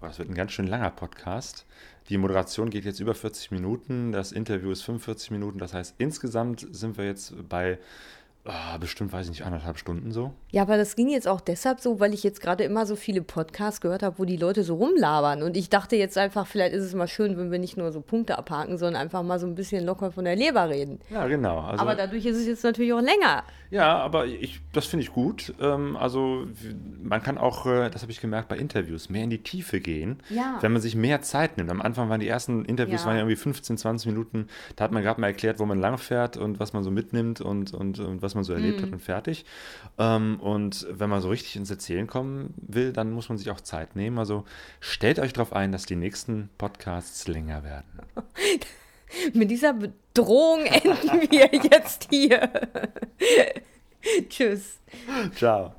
Boah, das wird ein ganz schön langer Podcast. Die Moderation geht jetzt über 40 Minuten. Das Interview ist 45 Minuten. Das heißt, insgesamt sind wir jetzt bei ah, bestimmt, weiß ich nicht, anderthalb Stunden so. Ja, aber das ging jetzt auch deshalb so, weil ich jetzt gerade immer so viele Podcasts gehört habe, wo die Leute so rumlabern. Und ich dachte jetzt einfach, vielleicht ist es mal schön, wenn wir nicht nur so Punkte abhaken, sondern einfach mal so ein bisschen locker von der Leber reden. Ja, genau. Also, aber dadurch ist es jetzt natürlich auch länger. Ja, aber ich, das finde ich gut. Ähm, also man kann auch, äh, das habe ich gemerkt bei Interviews, mehr in die Tiefe gehen, Ja. wenn man sich mehr Zeit nimmt. Am Anfang waren die ersten Interviews Ja. waren ja irgendwie 15, 20 Minuten. Da hat man gerade mal erklärt, wo man langfährt und was man so mitnimmt und, und, und was man so erlebt Mhm. hat und fertig. Ähm, und wenn man so richtig ins Erzählen kommen will, dann muss man sich auch Zeit nehmen. Also stellt euch darauf ein, dass die nächsten Podcasts länger werden. Mit dieser Bedrohung enden wir jetzt hier. Tschüss. Ciao.